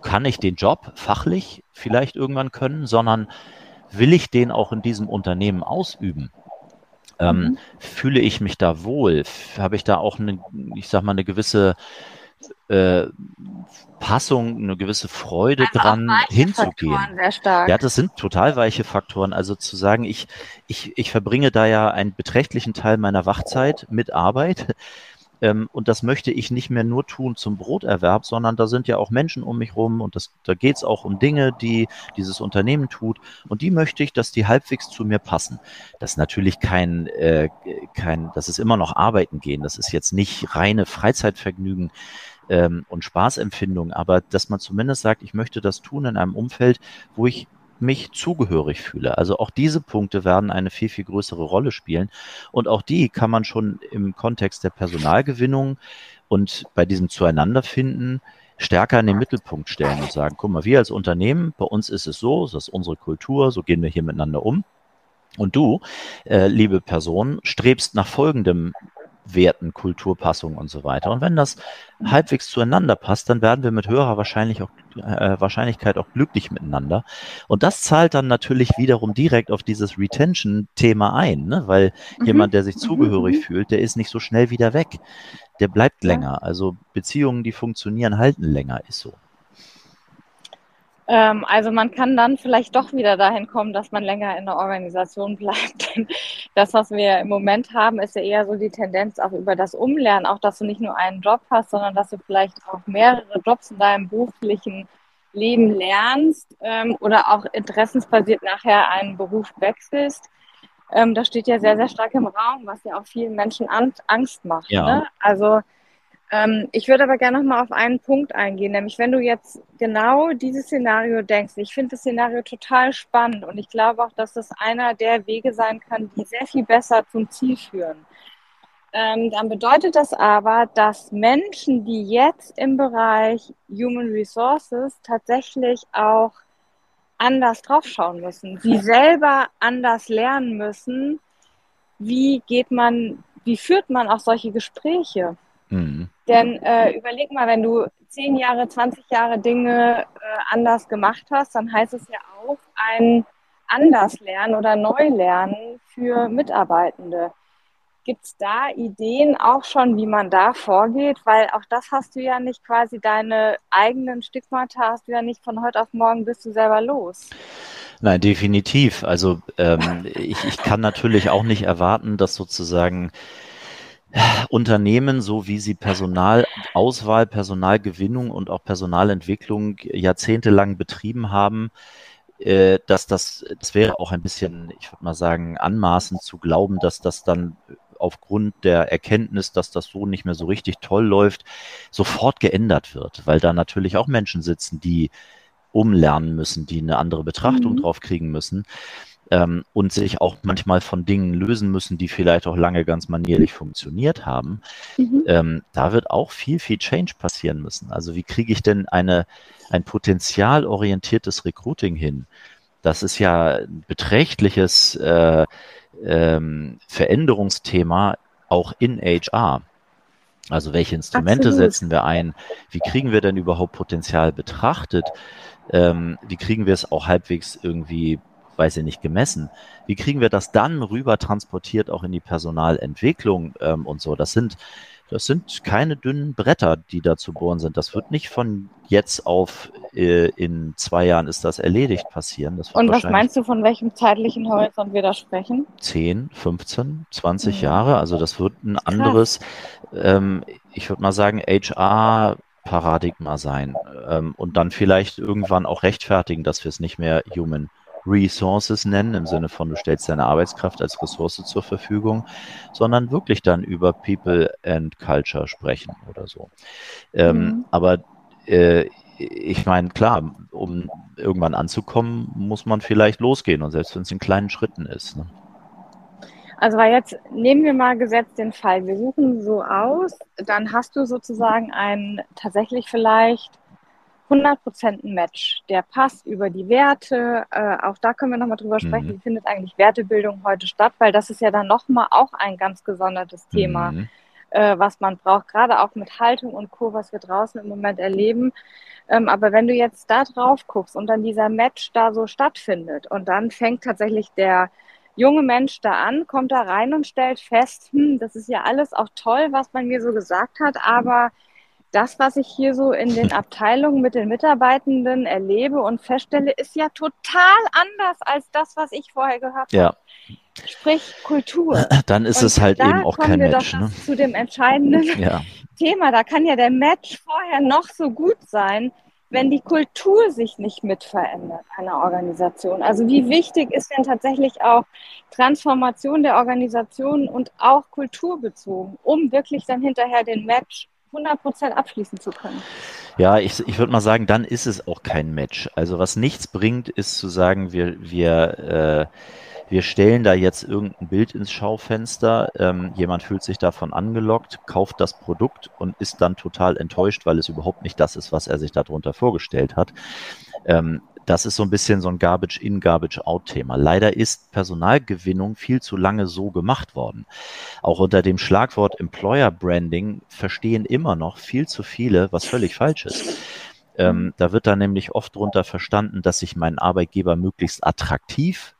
[SPEAKER 3] kann ich den Job fachlich vielleicht irgendwann können, sondern will ich den auch in diesem Unternehmen ausüben? Ähm, mhm. Fühle ich mich da wohl? Habe ich da auch eine, ich sag mal, eine gewisse äh, Passung, eine gewisse Freude also dran hinzugehen. Ja, das sind total weiche Faktoren. Also zu sagen, ich, ich, ich verbringe da ja einen beträchtlichen Teil meiner Wachzeit mit Arbeit. Ähm, und das möchte ich nicht mehr nur tun zum Broterwerb, sondern da sind ja auch Menschen um mich rum und das, da geht es auch um Dinge, die dieses Unternehmen tut. Und die möchte ich, dass die halbwegs zu mir passen. Das ist natürlich kein, äh, kein, das ist immer noch Arbeiten gehen. Das ist jetzt nicht reine Freizeitvergnügen ähm, und Spaßempfindung, aber dass man zumindest sagt, ich möchte das tun in einem Umfeld, wo ich mich zugehörig fühle. Also auch diese Punkte werden eine viel, viel größere Rolle spielen. Und auch die kann man schon im Kontext der Personalgewinnung und bei diesem Zueinanderfinden stärker in den Mittelpunkt stellen und sagen, guck mal, wir als Unternehmen, bei uns ist es so, das ist unsere Kultur, so gehen wir hier miteinander um. Und du, äh, liebe Person, strebst nach folgendem Werten, Kulturpassung und so weiter. Und wenn das halbwegs zueinander passt, dann werden wir mit höherer Wahrscheinlich auch, äh, Wahrscheinlichkeit auch glücklich miteinander. Und das zahlt dann natürlich wiederum direkt auf dieses Retention-Thema ein, ne? weil mhm. jemand, der sich mhm. zugehörig mhm. fühlt, der ist nicht so schnell wieder weg. Der bleibt länger. Also Beziehungen, die funktionieren, halten länger, ist so.
[SPEAKER 2] Ähm, also man kann dann vielleicht doch wieder dahin kommen, dass man länger in der Organisation bleibt. das, was wir im Moment haben, ist ja eher so die Tendenz auch über das Umlernen, auch dass du nicht nur einen Job hast, sondern dass du vielleicht auch mehrere Jobs in deinem beruflichen Leben lernst ähm, oder auch interessensbasiert nachher einen Beruf wechselst. Ähm, das steht ja sehr, sehr stark im Raum, was ja auch vielen Menschen Angst macht. Ja. Ne? Also ähm, ich würde aber gerne noch mal auf einen Punkt eingehen, nämlich wenn du jetzt genau dieses Szenario denkst. Ich finde das Szenario total spannend und ich glaube auch, dass das einer der Wege sein kann, die sehr viel besser zum Ziel führen. Ähm, dann bedeutet das aber, dass Menschen, die jetzt im Bereich Human Resources tatsächlich auch anders draufschauen müssen, sie selber anders lernen müssen, wie geht man, wie führt man auch solche Gespräche? Mhm. Denn äh, überleg mal, wenn du zehn Jahre, 20 Jahre Dinge äh, anders gemacht hast, dann heißt es ja auch ein Anderslernen oder Neulernen für Mitarbeitende. Gibt es da Ideen auch schon, wie man da vorgeht? Weil auch das hast du ja nicht quasi deine eigenen Stigmata, hast du ja nicht von heute auf morgen bist du selber los.
[SPEAKER 3] Nein, definitiv. Also ähm, ich, ich kann natürlich auch nicht erwarten, dass sozusagen Unternehmen, so wie sie Personalauswahl, Personalgewinnung und auch Personalentwicklung jahrzehntelang betrieben haben, äh, dass das, das wäre auch ein bisschen, ich würde mal sagen, anmaßend zu glauben, dass das dann aufgrund der Erkenntnis, dass das so nicht mehr so richtig toll läuft, sofort geändert wird, weil da natürlich auch Menschen sitzen, die umlernen müssen, die eine andere Betrachtung mhm. drauf kriegen müssen ähm, und sich auch manchmal von Dingen lösen müssen, die vielleicht auch lange ganz manierlich funktioniert haben. Mhm. Ähm, da wird auch viel, viel Change passieren müssen. Also wie kriege ich denn eine, ein potenzialorientiertes Recruiting hin? Das ist ja ein beträchtliches äh, ähm, Veränderungsthema auch in HR. Also welche Instrumente Absolut. setzen wir ein? Wie kriegen wir denn überhaupt Potenzial betrachtet? Ähm, wie kriegen wir es auch halbwegs irgendwie, weiß ich nicht, gemessen? Wie kriegen wir das dann rüber transportiert auch in die Personalentwicklung ähm, und so? Das sind das sind keine dünnen Bretter, die da zu bohren sind. Das wird nicht von jetzt auf äh, in zwei Jahren ist das erledigt passieren. Das
[SPEAKER 2] Und was meinst du, von welchem zeitlichen Horizont wir da sprechen?
[SPEAKER 3] 10, 15, 20 mhm. Jahre. Also das wird ein anderes, ähm, ich würde mal sagen, HR Paradigma sein ähm, und dann vielleicht irgendwann auch rechtfertigen, dass wir es nicht mehr Human Resources nennen, im Sinne von, du stellst deine Arbeitskraft als Ressource zur Verfügung, sondern wirklich dann über People and Culture sprechen oder so. Ähm, mhm. Aber äh, ich meine, klar, um irgendwann anzukommen, muss man vielleicht losgehen und selbst wenn es in kleinen Schritten ist. Ne?
[SPEAKER 2] Also weil jetzt nehmen wir mal gesetzt den Fall, wir suchen so aus, dann hast du sozusagen einen tatsächlich vielleicht 100% ein Match. Der passt über die Werte. Äh, auch da können wir nochmal drüber sprechen. Mhm. Wie findet eigentlich Wertebildung heute statt? Weil das ist ja dann nochmal auch ein ganz gesondertes Thema, mhm. äh, was man braucht, gerade auch mit Haltung und Co., was wir draußen im Moment erleben. Ähm, aber wenn du jetzt da drauf guckst und dann dieser Match da so stattfindet und dann fängt tatsächlich der junge Mensch da an, kommt da rein und stellt fest, hm, das ist ja alles auch toll, was man mir so gesagt hat, aber das, was ich hier so in den Abteilungen mit den Mitarbeitenden erlebe und feststelle, ist ja total anders als das, was ich vorher gehört ja. habe. Sprich Kultur.
[SPEAKER 3] Dann ist und es halt eben auch kein Match. Ne?
[SPEAKER 2] Zu dem entscheidenden ja. Thema. Da kann ja der Match vorher noch so gut sein, wenn die Kultur sich nicht mit verändert einer Organisation. Also wie wichtig ist denn tatsächlich auch Transformation der Organisation und auch kulturbezogen, um wirklich dann hinterher den Match 100% abschließen zu können.
[SPEAKER 3] Ja, ich, ich würde mal sagen, dann ist es auch kein Match. Also was nichts bringt, ist zu sagen, wir, wir, äh, wir stellen da jetzt irgendein Bild ins Schaufenster, ähm, jemand fühlt sich davon angelockt, kauft das Produkt und ist dann total enttäuscht, weil es überhaupt nicht das ist, was er sich darunter vorgestellt hat. Ähm, das ist so ein bisschen so ein Garbage-in, Garbage-out-Thema. Leider ist Personalgewinnung viel zu lange so gemacht worden. Auch unter dem Schlagwort Employer Branding verstehen immer noch viel zu viele, was völlig falsch ist. Ähm, da wird dann nämlich oft drunter verstanden, dass ich meinen Arbeitgeber möglichst attraktiv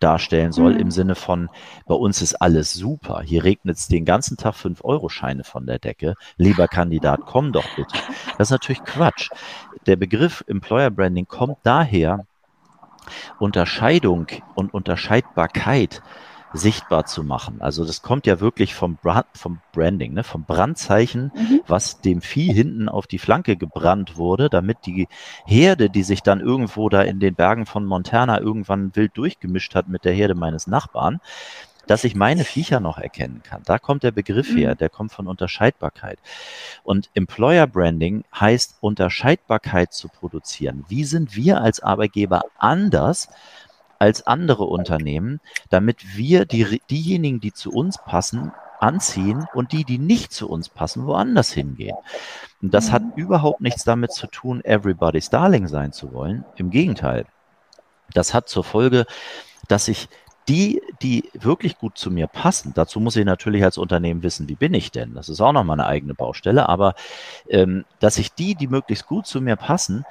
[SPEAKER 3] darstellen soll, mhm. im Sinne von, bei uns ist alles super. Hier regnet es den ganzen Tag 5-Euro-Scheine von der Decke. Lieber Kandidat, komm doch bitte. Das ist natürlich Quatsch. Der Begriff Employer Branding kommt daher, Unterscheidung und Unterscheidbarkeit sichtbar zu machen. Also das kommt ja wirklich vom, Brand, vom Branding, ne? vom Brandzeichen, mhm. was dem Vieh hinten auf die Flanke gebrannt wurde, damit die Herde, die sich dann irgendwo da in den Bergen von Montana irgendwann wild durchgemischt hat mit der Herde meines Nachbarn, dass ich meine Viecher noch erkennen kann. Da kommt der Begriff her, mhm. der kommt von Unterscheidbarkeit. Und Employer Branding heißt, Unterscheidbarkeit zu produzieren. Wie sind wir als Arbeitgeber anders als andere Unternehmen, damit wir die, diejenigen, die zu uns passen, anziehen und die, die nicht zu uns passen, woanders hingehen. Und das hat mhm. überhaupt nichts damit zu tun, everybody's darling sein zu wollen. Im Gegenteil. Das hat zur Folge, dass ich die, die wirklich gut zu mir passen, dazu muss ich natürlich als Unternehmen wissen, wie bin ich denn? Das ist auch nochmal eine eigene Baustelle, aber ähm, dass ich die, die möglichst gut zu mir passen,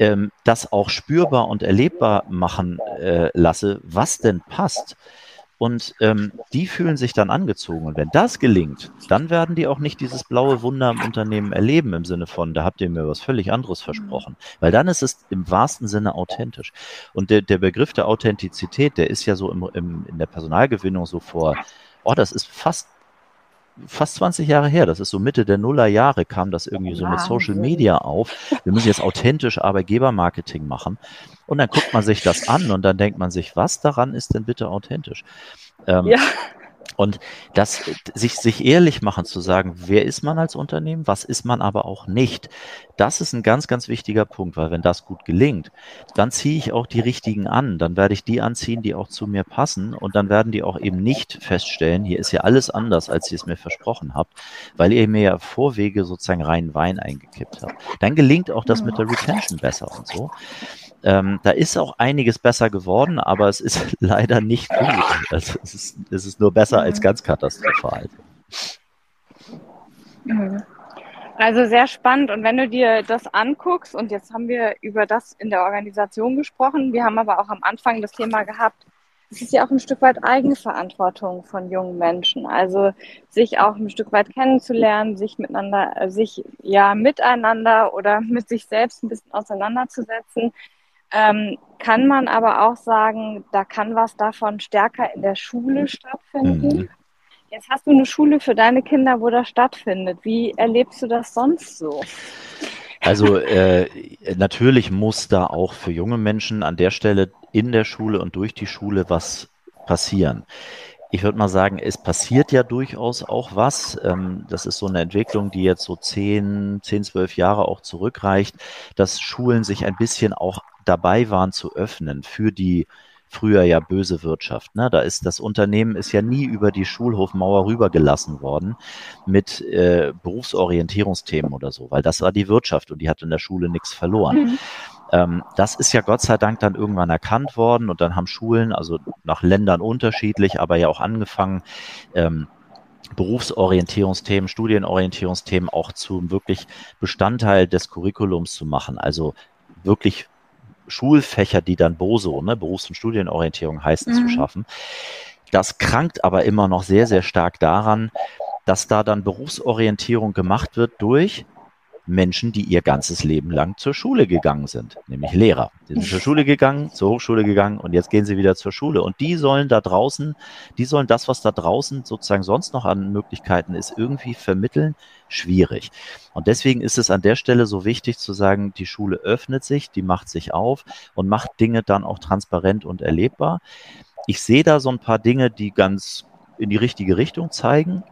[SPEAKER 3] ähm, das auch spürbar und erlebbar machen äh, lasse, was denn passt. Und ähm, die fühlen sich dann angezogen. Und wenn das gelingt, dann werden die auch nicht dieses blaue Wunder im Unternehmen erleben, im Sinne von, da habt ihr mir was völlig anderes versprochen. Weil dann ist es im wahrsten Sinne authentisch. Und der, der Begriff der Authentizität, der ist ja so im, im, in der Personalgewinnung so vor, oh, das ist fast fast 20 Jahre her, das ist so Mitte der Nullerjahre, kam das irgendwie so mit Social Media auf. Wir müssen jetzt authentisch Arbeitgebermarketing machen. Und dann guckt man sich das an und dann denkt man sich, was daran ist denn bitte authentisch? Ähm, ja. Und das, sich, sich ehrlich machen zu sagen, wer ist man als Unternehmen, was ist man aber auch nicht, das ist ein ganz, ganz wichtiger Punkt, weil wenn das gut gelingt, dann ziehe ich auch die richtigen an, dann werde ich die anziehen, die auch zu mir passen und dann werden die auch eben nicht feststellen, hier ist ja alles anders, als ihr es mir versprochen habt, weil ihr mir ja Vorwege sozusagen reinen Wein eingekippt habt. Dann gelingt auch das mit der Retention besser und so. Ähm, da ist auch einiges besser geworden, aber es ist leider nicht gut. Also es, ist, es ist nur besser als ganz katastrophal.
[SPEAKER 2] Mhm. Also sehr spannend. Und wenn du dir das anguckst, und jetzt haben wir über das in der Organisation gesprochen, wir haben aber auch am Anfang das Thema gehabt, es ist ja auch ein Stück weit Eigenverantwortung von jungen Menschen. Also sich auch ein Stück weit kennenzulernen, sich miteinander, sich ja miteinander oder mit sich selbst ein bisschen auseinanderzusetzen. Ähm, kann man aber auch sagen, da kann was davon stärker in der Schule stattfinden. Mhm. Jetzt hast du eine Schule für deine Kinder, wo das stattfindet. Wie erlebst du das sonst so?
[SPEAKER 3] Also äh, natürlich muss da auch für junge Menschen an der Stelle in der Schule und durch die Schule was passieren. Ich würde mal sagen, es passiert ja durchaus auch was. Ähm, das ist so eine Entwicklung, die jetzt so zehn, zehn, zwölf Jahre auch zurückreicht, dass Schulen sich ein bisschen auch dabei waren zu öffnen für die früher ja böse Wirtschaft. Ne? Da ist das Unternehmen ist ja nie über die Schulhofmauer rübergelassen worden mit äh, Berufsorientierungsthemen oder so, weil das war die Wirtschaft und die hat in der Schule nichts verloren. Mhm. Ähm, das ist ja Gott sei Dank dann irgendwann erkannt worden und dann haben Schulen, also nach Ländern unterschiedlich, aber ja auch angefangen, ähm, Berufsorientierungsthemen, Studienorientierungsthemen auch zum wirklich Bestandteil des Curriculums zu machen. Also wirklich Schulfächer, die dann BOSO, ne, Berufs- und Studienorientierung heißen, mhm. zu schaffen. Das krankt aber immer noch sehr, sehr stark daran, dass da dann Berufsorientierung gemacht wird durch Menschen, die ihr ganzes Leben lang zur Schule gegangen sind, nämlich Lehrer. Die sind zur Schule gegangen, zur Hochschule gegangen und jetzt gehen sie wieder zur Schule. Und die sollen da draußen, die sollen das, was da draußen sozusagen sonst noch an Möglichkeiten ist, irgendwie vermitteln. Schwierig. Und deswegen ist es an der Stelle so wichtig zu sagen, die Schule öffnet sich, die macht sich auf und macht Dinge dann auch transparent und erlebbar. Ich sehe da so ein paar Dinge, die ganz in die richtige Richtung zeigen.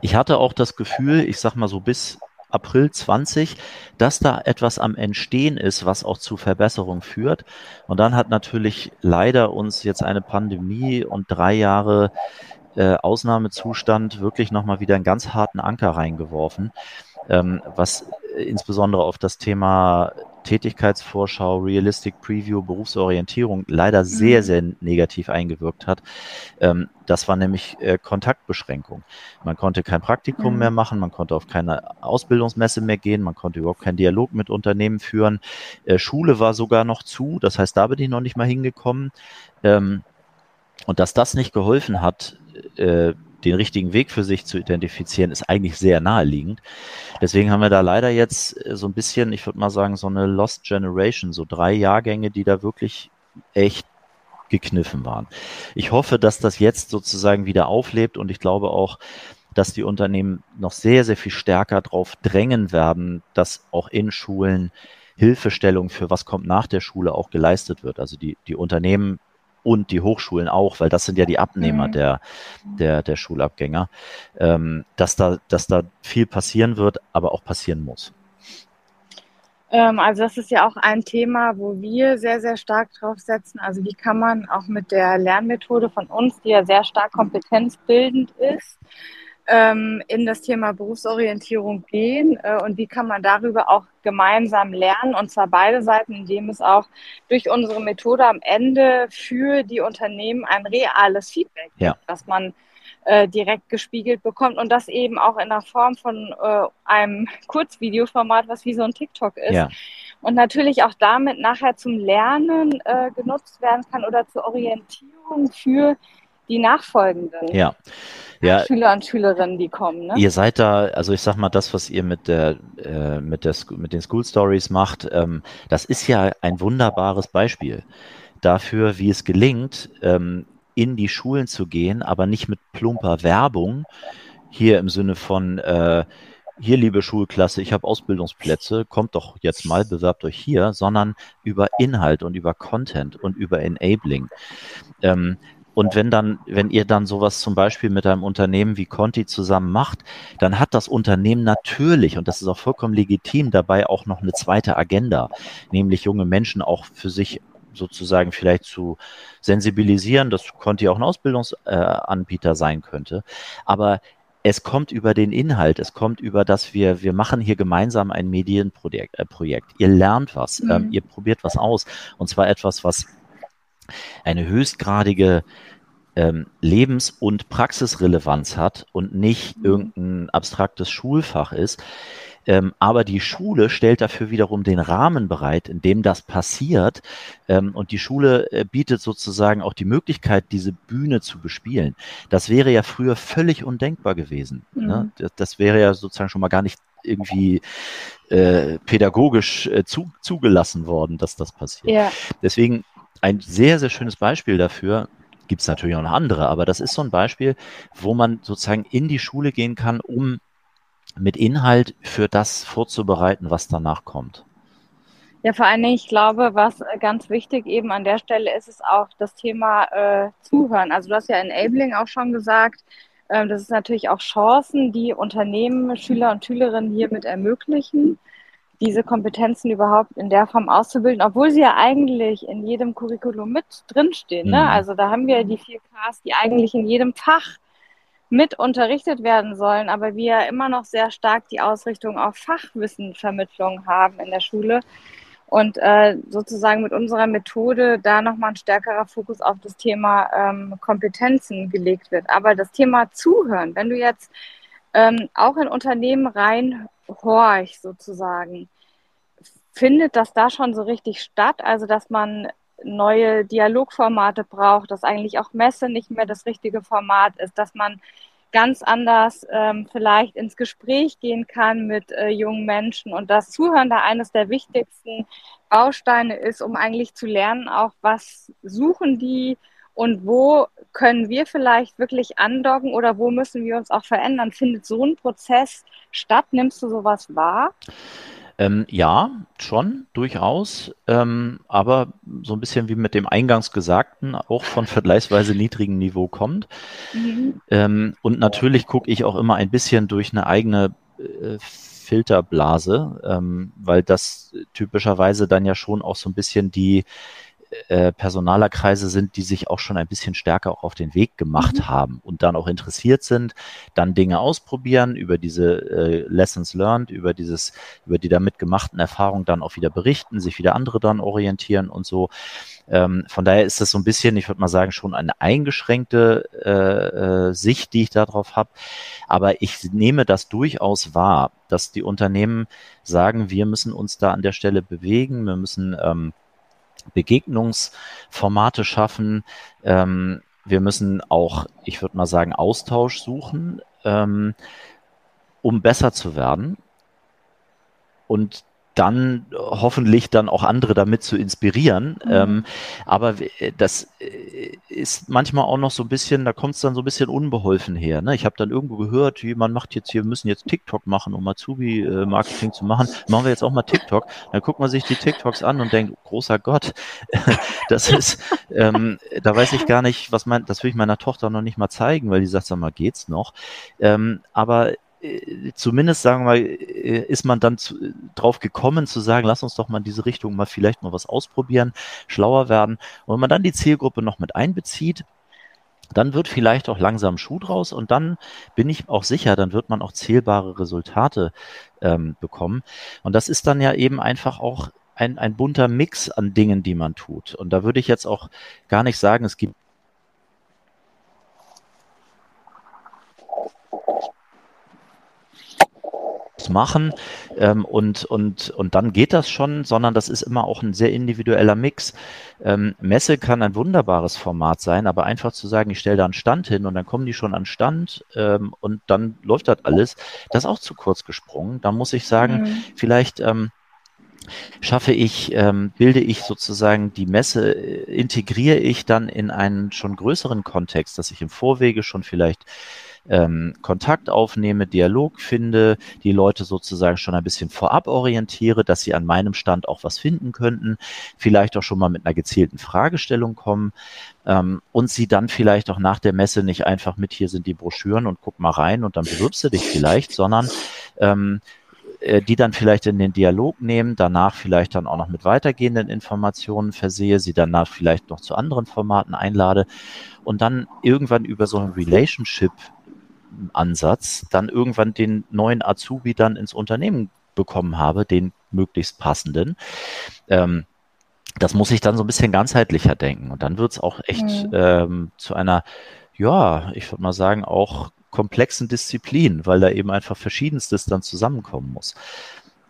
[SPEAKER 3] Ich hatte auch das Gefühl, ich sag mal so bis April 20, dass da etwas am Entstehen ist, was auch zu Verbesserung führt. Und dann hat natürlich leider uns jetzt eine Pandemie und drei Jahre äh, Ausnahmezustand wirklich nochmal wieder einen ganz harten Anker reingeworfen, ähm, was insbesondere auf das Thema Tätigkeitsvorschau, Realistic Preview, Berufsorientierung leider sehr, mhm. sehr negativ eingewirkt hat. Ähm, das war nämlich äh, Kontaktbeschränkung. Man konnte kein Praktikum mhm. mehr machen, man konnte auf keine Ausbildungsmesse mehr gehen, man konnte überhaupt keinen Dialog mit Unternehmen führen. Äh, Schule war sogar noch zu, das heißt, da bin ich noch nicht mal hingekommen. Ähm, und dass das nicht geholfen hat, äh, den richtigen Weg für sich zu identifizieren, ist eigentlich sehr naheliegend. Deswegen haben wir da leider jetzt äh, so ein bisschen, ich würde mal sagen, so eine Lost Generation, so drei Jahrgänge, die da wirklich echt gekniffen waren. Ich hoffe, dass das jetzt sozusagen wieder auflebt und ich glaube auch, dass die Unternehmen noch sehr, sehr viel stärker darauf drängen werden, dass auch in Schulen Hilfestellung für was kommt nach der Schule auch geleistet wird. Also die, die Unternehmen und die Hochschulen auch, weil das sind ja die Abnehmer mhm. der, der, der Schulabgänger, ähm, dass, da, dass da viel passieren wird, aber auch passieren muss.
[SPEAKER 2] Ähm, also das ist ja auch ein Thema, wo wir sehr, sehr stark drauf setzen. Also wie kann man auch mit der Lernmethode von uns, die ja sehr stark kompetenzbildend ist, ähm, in das Thema Berufsorientierung gehen äh, und wie kann man darüber auch gemeinsam lernen und zwar beide Seiten, indem es auch durch unsere Methode am Ende für die Unternehmen ein reales Feedback gibt, ja. dass man äh, direkt gespiegelt bekommt und das eben auch in der Form von äh, einem Kurzvideoformat, was wie so ein TikTok ist. Ja. Und natürlich auch damit nachher zum Lernen äh, genutzt werden kann oder zur Orientierung für die nachfolgenden
[SPEAKER 3] ja. Ja,
[SPEAKER 2] Schüler und Schülerinnen, die kommen. Ne?
[SPEAKER 3] Ihr seid da, also ich sag mal, das, was ihr mit der, äh, mit der, mit den School Stories macht, ähm, das ist ja ein wunderbares Beispiel dafür, wie es gelingt, ähm, in die Schulen zu gehen, aber nicht mit plumper Werbung, hier im Sinne von äh, hier, liebe Schulklasse, ich habe Ausbildungsplätze, kommt doch jetzt mal, bewerbt euch hier, sondern über Inhalt und über Content und über Enabling. Ähm, und wenn dann, wenn ihr dann sowas zum Beispiel mit einem Unternehmen wie Conti zusammen macht, dann hat das Unternehmen natürlich, und das ist auch vollkommen legitim, dabei auch noch eine zweite Agenda, nämlich junge Menschen auch für sich sozusagen vielleicht zu sensibilisieren, dass Conti auch ein Ausbildungsanbieter äh, sein könnte. Aber es kommt über den Inhalt, es kommt über das, wir, wir machen hier gemeinsam ein Medienprojekt. Äh, Projekt. Ihr lernt was, ähm, mhm. ähm, ihr probiert was aus. Und zwar etwas, was eine höchstgradige ähm, Lebens- und Praxisrelevanz hat und nicht mhm. irgendein abstraktes Schulfach ist. Ähm, aber die Schule stellt dafür wiederum den Rahmen bereit, in dem das passiert. Ähm, und die Schule äh, bietet sozusagen auch die Möglichkeit, diese Bühne zu bespielen. Das wäre ja früher völlig undenkbar gewesen. Ne? Mhm. Ne? Das, das, wäre ja sozusagen schon mal gar nicht irgendwie äh, pädagogisch äh, zu, zugelassen worden, dass das passiert. Ja. Deswegen ein sehr, sehr schönes Beispiel dafür, gibt es natürlich auch noch andere, aber das ist so ein Beispiel, wo man sozusagen in die Schule gehen kann, um mit Inhalt für das vorzubereiten, was danach kommt.
[SPEAKER 2] Ja, vor allen Dingen, ich glaube, was ganz wichtig eben an der Stelle ist, ist auch das Thema äh, Zuhören. Also du hast ja Enabling auch schon gesagt, äh, das ist natürlich auch Chancen, die Unternehmen, Schüler und Schülerinnen hiermit ermöglichen, diese Kompetenzen überhaupt in der Form auszubilden, obwohl sie ja eigentlich in jedem Curriculum mit drinstehen. Ne? Mhm. Also da haben wir die vier Ks, die eigentlich in jedem Fach mit unterrichtet werden sollen, aber wir immer noch sehr stark die Ausrichtung auf Fachwissenvermittlung haben in der Schule und äh, sozusagen mit unserer Methode da nochmal ein stärkerer Fokus auf das Thema ähm, Kompetenzen gelegt wird. Aber das Thema Zuhören, wenn du jetzt ähm, auch in Unternehmen reinhorchst sozusagen, findet das da schon so richtig statt? Also dass man neue Dialogformate braucht, dass eigentlich auch Messe nicht mehr das richtige Format ist, dass man ganz anders ähm, vielleicht ins Gespräch gehen kann mit äh, jungen Menschen und das Zuhören da eines der wichtigsten Bausteine ist, um eigentlich zu lernen, auch was suchen die und wo können wir vielleicht wirklich andocken oder wo müssen wir uns auch verändern? Findet so ein Prozess statt? Nimmst du sowas wahr?
[SPEAKER 3] Ähm, ja, schon, durchaus. Ähm, aber so ein bisschen wie mit dem eingangs Gesagten, auch von vergleichsweise niedrigem Niveau kommt. Mhm. Ähm, und natürlich gucke ich auch immer ein bisschen durch eine eigene äh, Filterblase, ähm, weil das typischerweise dann ja schon auch so ein bisschen die äh, Personalerkreise sind, die sich auch schon ein bisschen stärker auch auf den Weg gemacht mhm. haben und dann auch interessiert sind, dann Dinge ausprobieren, über diese äh, Lessons learned, über dieses, über die damit gemachten Erfahrungen dann auch wieder berichten, sich wieder andere dann orientieren und so. Ähm, von daher ist das so ein bisschen, ich würde mal sagen, schon eine eingeschränkte äh, äh, Sicht, die ich darauf habe. Aber ich nehme das durchaus wahr, dass die Unternehmen sagen, wir müssen uns da an der Stelle bewegen, wir müssen ähm, Begegnungsformate schaffen. Ähm, wir müssen auch, ich würde mal sagen, Austausch suchen, ähm, um besser zu werden. Und dann hoffentlich dann auch andere damit zu inspirieren. Mhm. Ähm, aber das äh, ist manchmal auch noch so ein bisschen, da kommt es dann so ein bisschen unbeholfen her. Ne? Ich habe dann irgendwo gehört, jemand macht jetzt hier, wir müssen jetzt TikTok machen, um Azubi-Marketing zu machen. Machen wir jetzt auch mal TikTok. Dann guckt man sich die TikToks an und denkt, großer Gott, das ist, ähm, da weiß ich gar nicht, was mein, das will ich meiner Tochter noch nicht mal zeigen, weil die sagt, sag mal, geht's noch? Ähm, aber äh, zumindest sagen wir äh, ist man dann zu, drauf gekommen zu sagen, lass uns doch mal in diese Richtung mal vielleicht mal was ausprobieren, schlauer werden. Und wenn man dann die Zielgruppe noch mit einbezieht, dann wird vielleicht auch langsam Schuh draus und dann bin ich auch sicher, dann wird man auch zählbare Resultate ähm, bekommen. Und das ist dann ja eben einfach auch ein, ein bunter Mix an Dingen, die man tut. Und da würde ich jetzt auch gar nicht sagen, es gibt machen ähm, und, und, und dann geht das schon, sondern das ist immer auch ein sehr individueller Mix. Ähm, Messe kann ein wunderbares Format sein, aber einfach zu sagen, ich stelle da einen Stand hin und dann kommen die schon an Stand ähm, und dann läuft das alles, das ist auch zu kurz gesprungen. Da muss ich sagen, mhm. vielleicht ähm, schaffe ich, ähm, bilde ich sozusagen die Messe, äh, integriere ich dann in einen schon größeren Kontext, dass ich im Vorwege schon vielleicht ähm, Kontakt aufnehme, Dialog finde, die Leute sozusagen schon ein bisschen vorab orientiere, dass sie an meinem Stand auch was finden könnten, vielleicht auch schon mal mit einer gezielten Fragestellung kommen ähm, und sie dann vielleicht auch nach der Messe nicht einfach mit, hier sind die Broschüren und guck mal rein und dann bewirbst du dich vielleicht, sondern ähm, äh, die dann vielleicht in den Dialog nehmen, danach vielleicht dann auch noch mit weitergehenden Informationen versehe, sie danach vielleicht noch zu anderen Formaten einlade und dann irgendwann über so einen Relationship Ansatz dann irgendwann den neuen Azubi dann ins Unternehmen bekommen habe, den möglichst passenden. Ähm, das muss ich dann so ein bisschen ganzheitlicher denken. Und dann wird es auch echt mhm. ähm, zu einer, ja, ich würde mal sagen, auch komplexen Disziplin, weil da eben einfach Verschiedenstes dann zusammenkommen muss.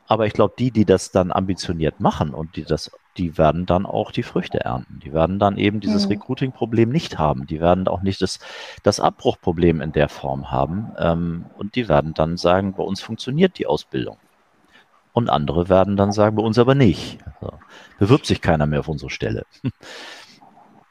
[SPEAKER 3] Aber ich glaube, die, die das dann ambitioniert machen und die das, die werden dann auch die Früchte ernten. Die werden dann eben dieses mhm. Recruiting-Problem nicht haben. Die werden auch nicht das, das Abbruchproblem in der Form haben. Ähm, und die werden dann sagen, bei uns funktioniert die Ausbildung. Und andere werden dann sagen, bei uns aber nicht. Also, bewirbt sich keiner mehr auf unsere Stelle.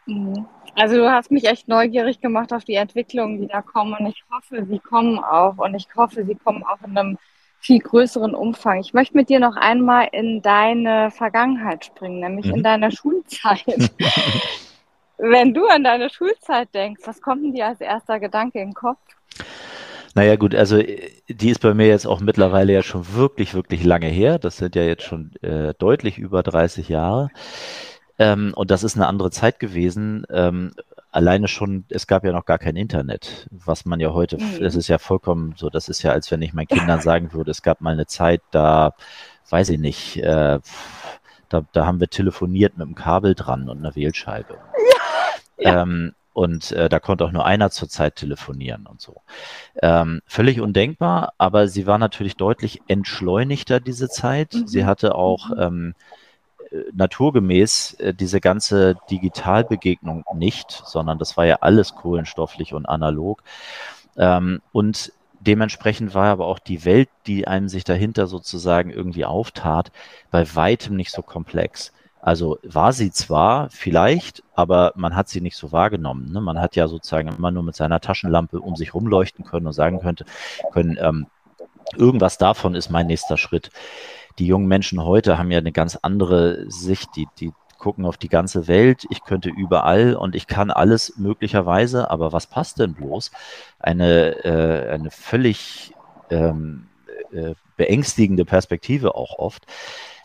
[SPEAKER 2] Mhm. Also du hast mich echt neugierig gemacht auf die Entwicklungen, die da kommen. Und ich hoffe, sie kommen auch. Und ich hoffe, sie kommen auch in einem viel größeren Umfang. Ich möchte mit dir noch einmal in deine Vergangenheit springen, nämlich mhm. in deiner Schulzeit. Wenn du an deine Schulzeit denkst, was kommt denn dir als erster Gedanke in den Kopf?
[SPEAKER 3] Naja gut, also die ist bei mir jetzt auch mittlerweile ja schon wirklich, wirklich lange her. Das sind ja jetzt schon äh, deutlich über 30 Jahre. Ähm, und das ist eine andere Zeit gewesen. Ähm, alleine schon, es gab ja noch gar kein Internet, was man ja heute, mhm. das ist ja vollkommen so, das ist ja, als wenn ich meinen Kindern sagen würde, es gab mal eine Zeit, da, weiß ich nicht, äh, da, da haben wir telefoniert mit einem Kabel dran und einer Wählscheibe. Ja. Ja. Ähm, und äh, da konnte auch nur einer zur Zeit telefonieren und so. Ähm, völlig undenkbar, aber sie war natürlich deutlich entschleunigter, diese Zeit. Mhm. Sie hatte auch mhm. ähm, naturgemäß äh, diese ganze Digitalbegegnung nicht, sondern das war ja alles kohlenstofflich und analog. Ähm, und dementsprechend war aber auch die Welt, die einem sich dahinter sozusagen irgendwie auftat, bei weitem nicht so komplex. Also war sie zwar vielleicht, aber man hat sie nicht so wahrgenommen. Ne? Man hat ja sozusagen immer nur mit seiner Taschenlampe um sich rumleuchten können und sagen könnte, können, ähm, irgendwas davon ist mein nächster Schritt die jungen Menschen heute haben ja eine ganz andere Sicht, die, die gucken auf die ganze Welt, ich könnte überall und ich kann alles möglicherweise, aber was passt denn bloß? Eine, äh, eine völlig ähm, äh, beängstigende Perspektive auch oft.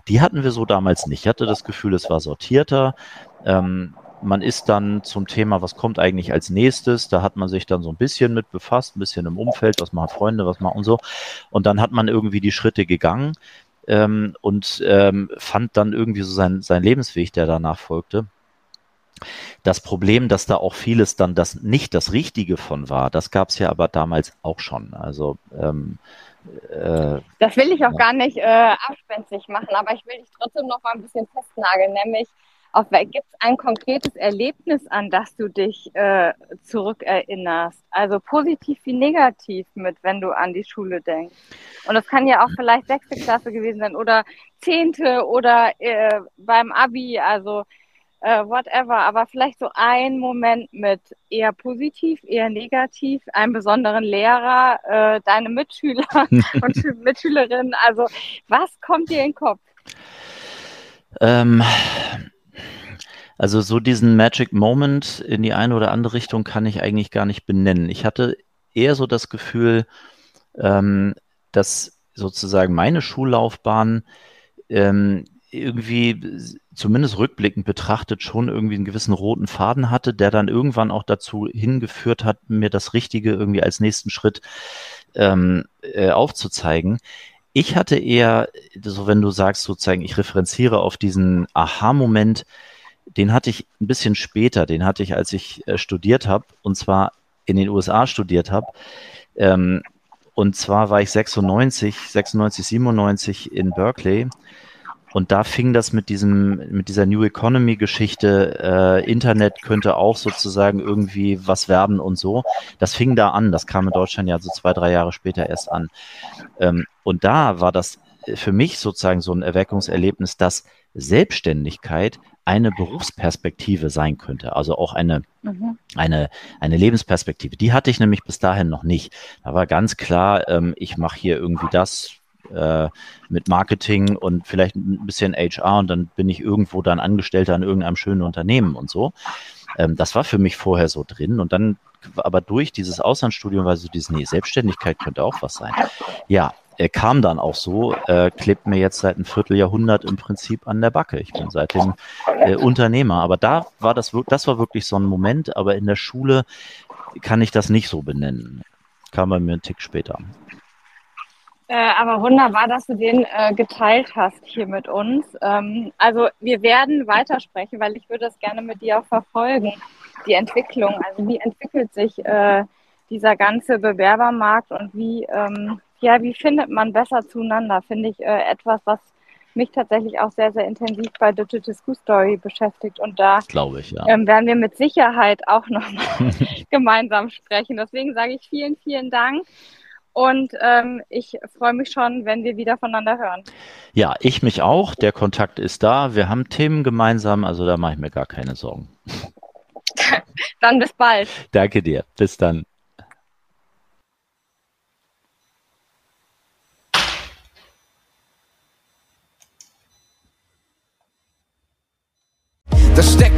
[SPEAKER 3] Die hatten wir so damals nicht. Ich hatte das Gefühl, es war sortierter. Ähm, man ist dann zum Thema, was kommt eigentlich als nächstes, da hat man sich dann so ein bisschen mit befasst, ein bisschen im Umfeld, was machen Freunde, was machen und so. Und dann hat man irgendwie die Schritte gegangen ähm, und ähm, fand dann irgendwie so sein, sein Lebensweg, der danach folgte. Das Problem, dass da auch vieles dann das nicht das Richtige von war, das gab es ja aber damals auch schon. Also ähm,
[SPEAKER 2] äh, das will ich auch ja. gar nicht äh, abspenstig machen, aber ich will dich trotzdem noch mal ein bisschen festnageln, nämlich Gibt es ein konkretes Erlebnis, an das du dich äh, zurückerinnerst? Also positiv wie negativ mit, wenn du an die Schule denkst. Und das kann ja auch vielleicht sechste Klasse gewesen sein oder zehnte oder äh, beim Abi, also äh, whatever. Aber vielleicht so ein Moment mit eher positiv, eher negativ, einem besonderen Lehrer, äh, deine Mitschüler und Mitschülerinnen. Also was kommt dir in den Kopf?
[SPEAKER 3] Ähm, also so diesen Magic Moment in die eine oder andere Richtung kann ich eigentlich gar nicht benennen. Ich hatte eher so das Gefühl, ähm, dass sozusagen meine Schullaufbahn ähm, irgendwie zumindest rückblickend betrachtet schon irgendwie einen gewissen roten Faden hatte, der dann irgendwann auch dazu hingeführt hat, mir das Richtige irgendwie als nächsten Schritt ähm, äh, aufzuzeigen. Ich hatte eher, so wenn du sagst sozusagen, ich referenziere auf diesen Aha-Moment, den hatte ich ein bisschen später, den hatte ich, als ich äh, studiert habe, und zwar in den USA studiert habe. Ähm, und zwar war ich 96, 96, 97 in Berkeley. Und da fing das mit diesem, mit dieser New Economy Geschichte, äh, Internet könnte auch sozusagen irgendwie was werden und so. Das fing da an. Das kam in Deutschland ja so zwei, drei Jahre später erst an. Ähm, und da war das für mich sozusagen so ein Erweckungserlebnis, dass Selbstständigkeit eine Berufsperspektive sein könnte, also auch eine, mhm. eine, eine Lebensperspektive. Die hatte ich nämlich bis dahin noch nicht. Da war ganz klar, ähm, ich mache hier irgendwie das, äh, mit Marketing und vielleicht ein bisschen HR und dann bin ich irgendwo dann Angestellter in irgendeinem schönen Unternehmen und so. Ähm, das war für mich vorher so drin und dann aber durch dieses Auslandsstudium war so dieses, nee, Selbstständigkeit könnte auch was sein. Ja, er kam dann auch so, äh, klebt mir jetzt seit einem Vierteljahrhundert im Prinzip an der Backe. Ich bin seitdem äh, Unternehmer. Aber da war das, das war wirklich so ein Moment, aber in der Schule kann ich das nicht so benennen. Kam bei mir einen Tick später.
[SPEAKER 2] Äh, aber wunderbar, dass du den äh, geteilt hast hier mit uns. Ähm, also wir werden weitersprechen, weil ich würde das gerne mit dir auch verfolgen, die Entwicklung. Also wie entwickelt sich äh, dieser ganze Bewerbermarkt und wie, ähm, ja, wie findet man besser zueinander? Finde ich äh, etwas, was mich tatsächlich auch sehr, sehr intensiv bei Digital School Story beschäftigt. Und da
[SPEAKER 3] glaube ich, ja.
[SPEAKER 2] ähm, werden wir mit Sicherheit auch nochmal gemeinsam sprechen. Deswegen sage ich vielen, vielen Dank. Und ähm, ich freue mich schon, wenn wir wieder voneinander hören.
[SPEAKER 3] Ja, ich mich auch. Der Kontakt ist da. Wir haben Themen gemeinsam, also da mache ich mir gar keine Sorgen.
[SPEAKER 2] dann bis bald.
[SPEAKER 3] Danke dir. Bis dann.
[SPEAKER 4] Da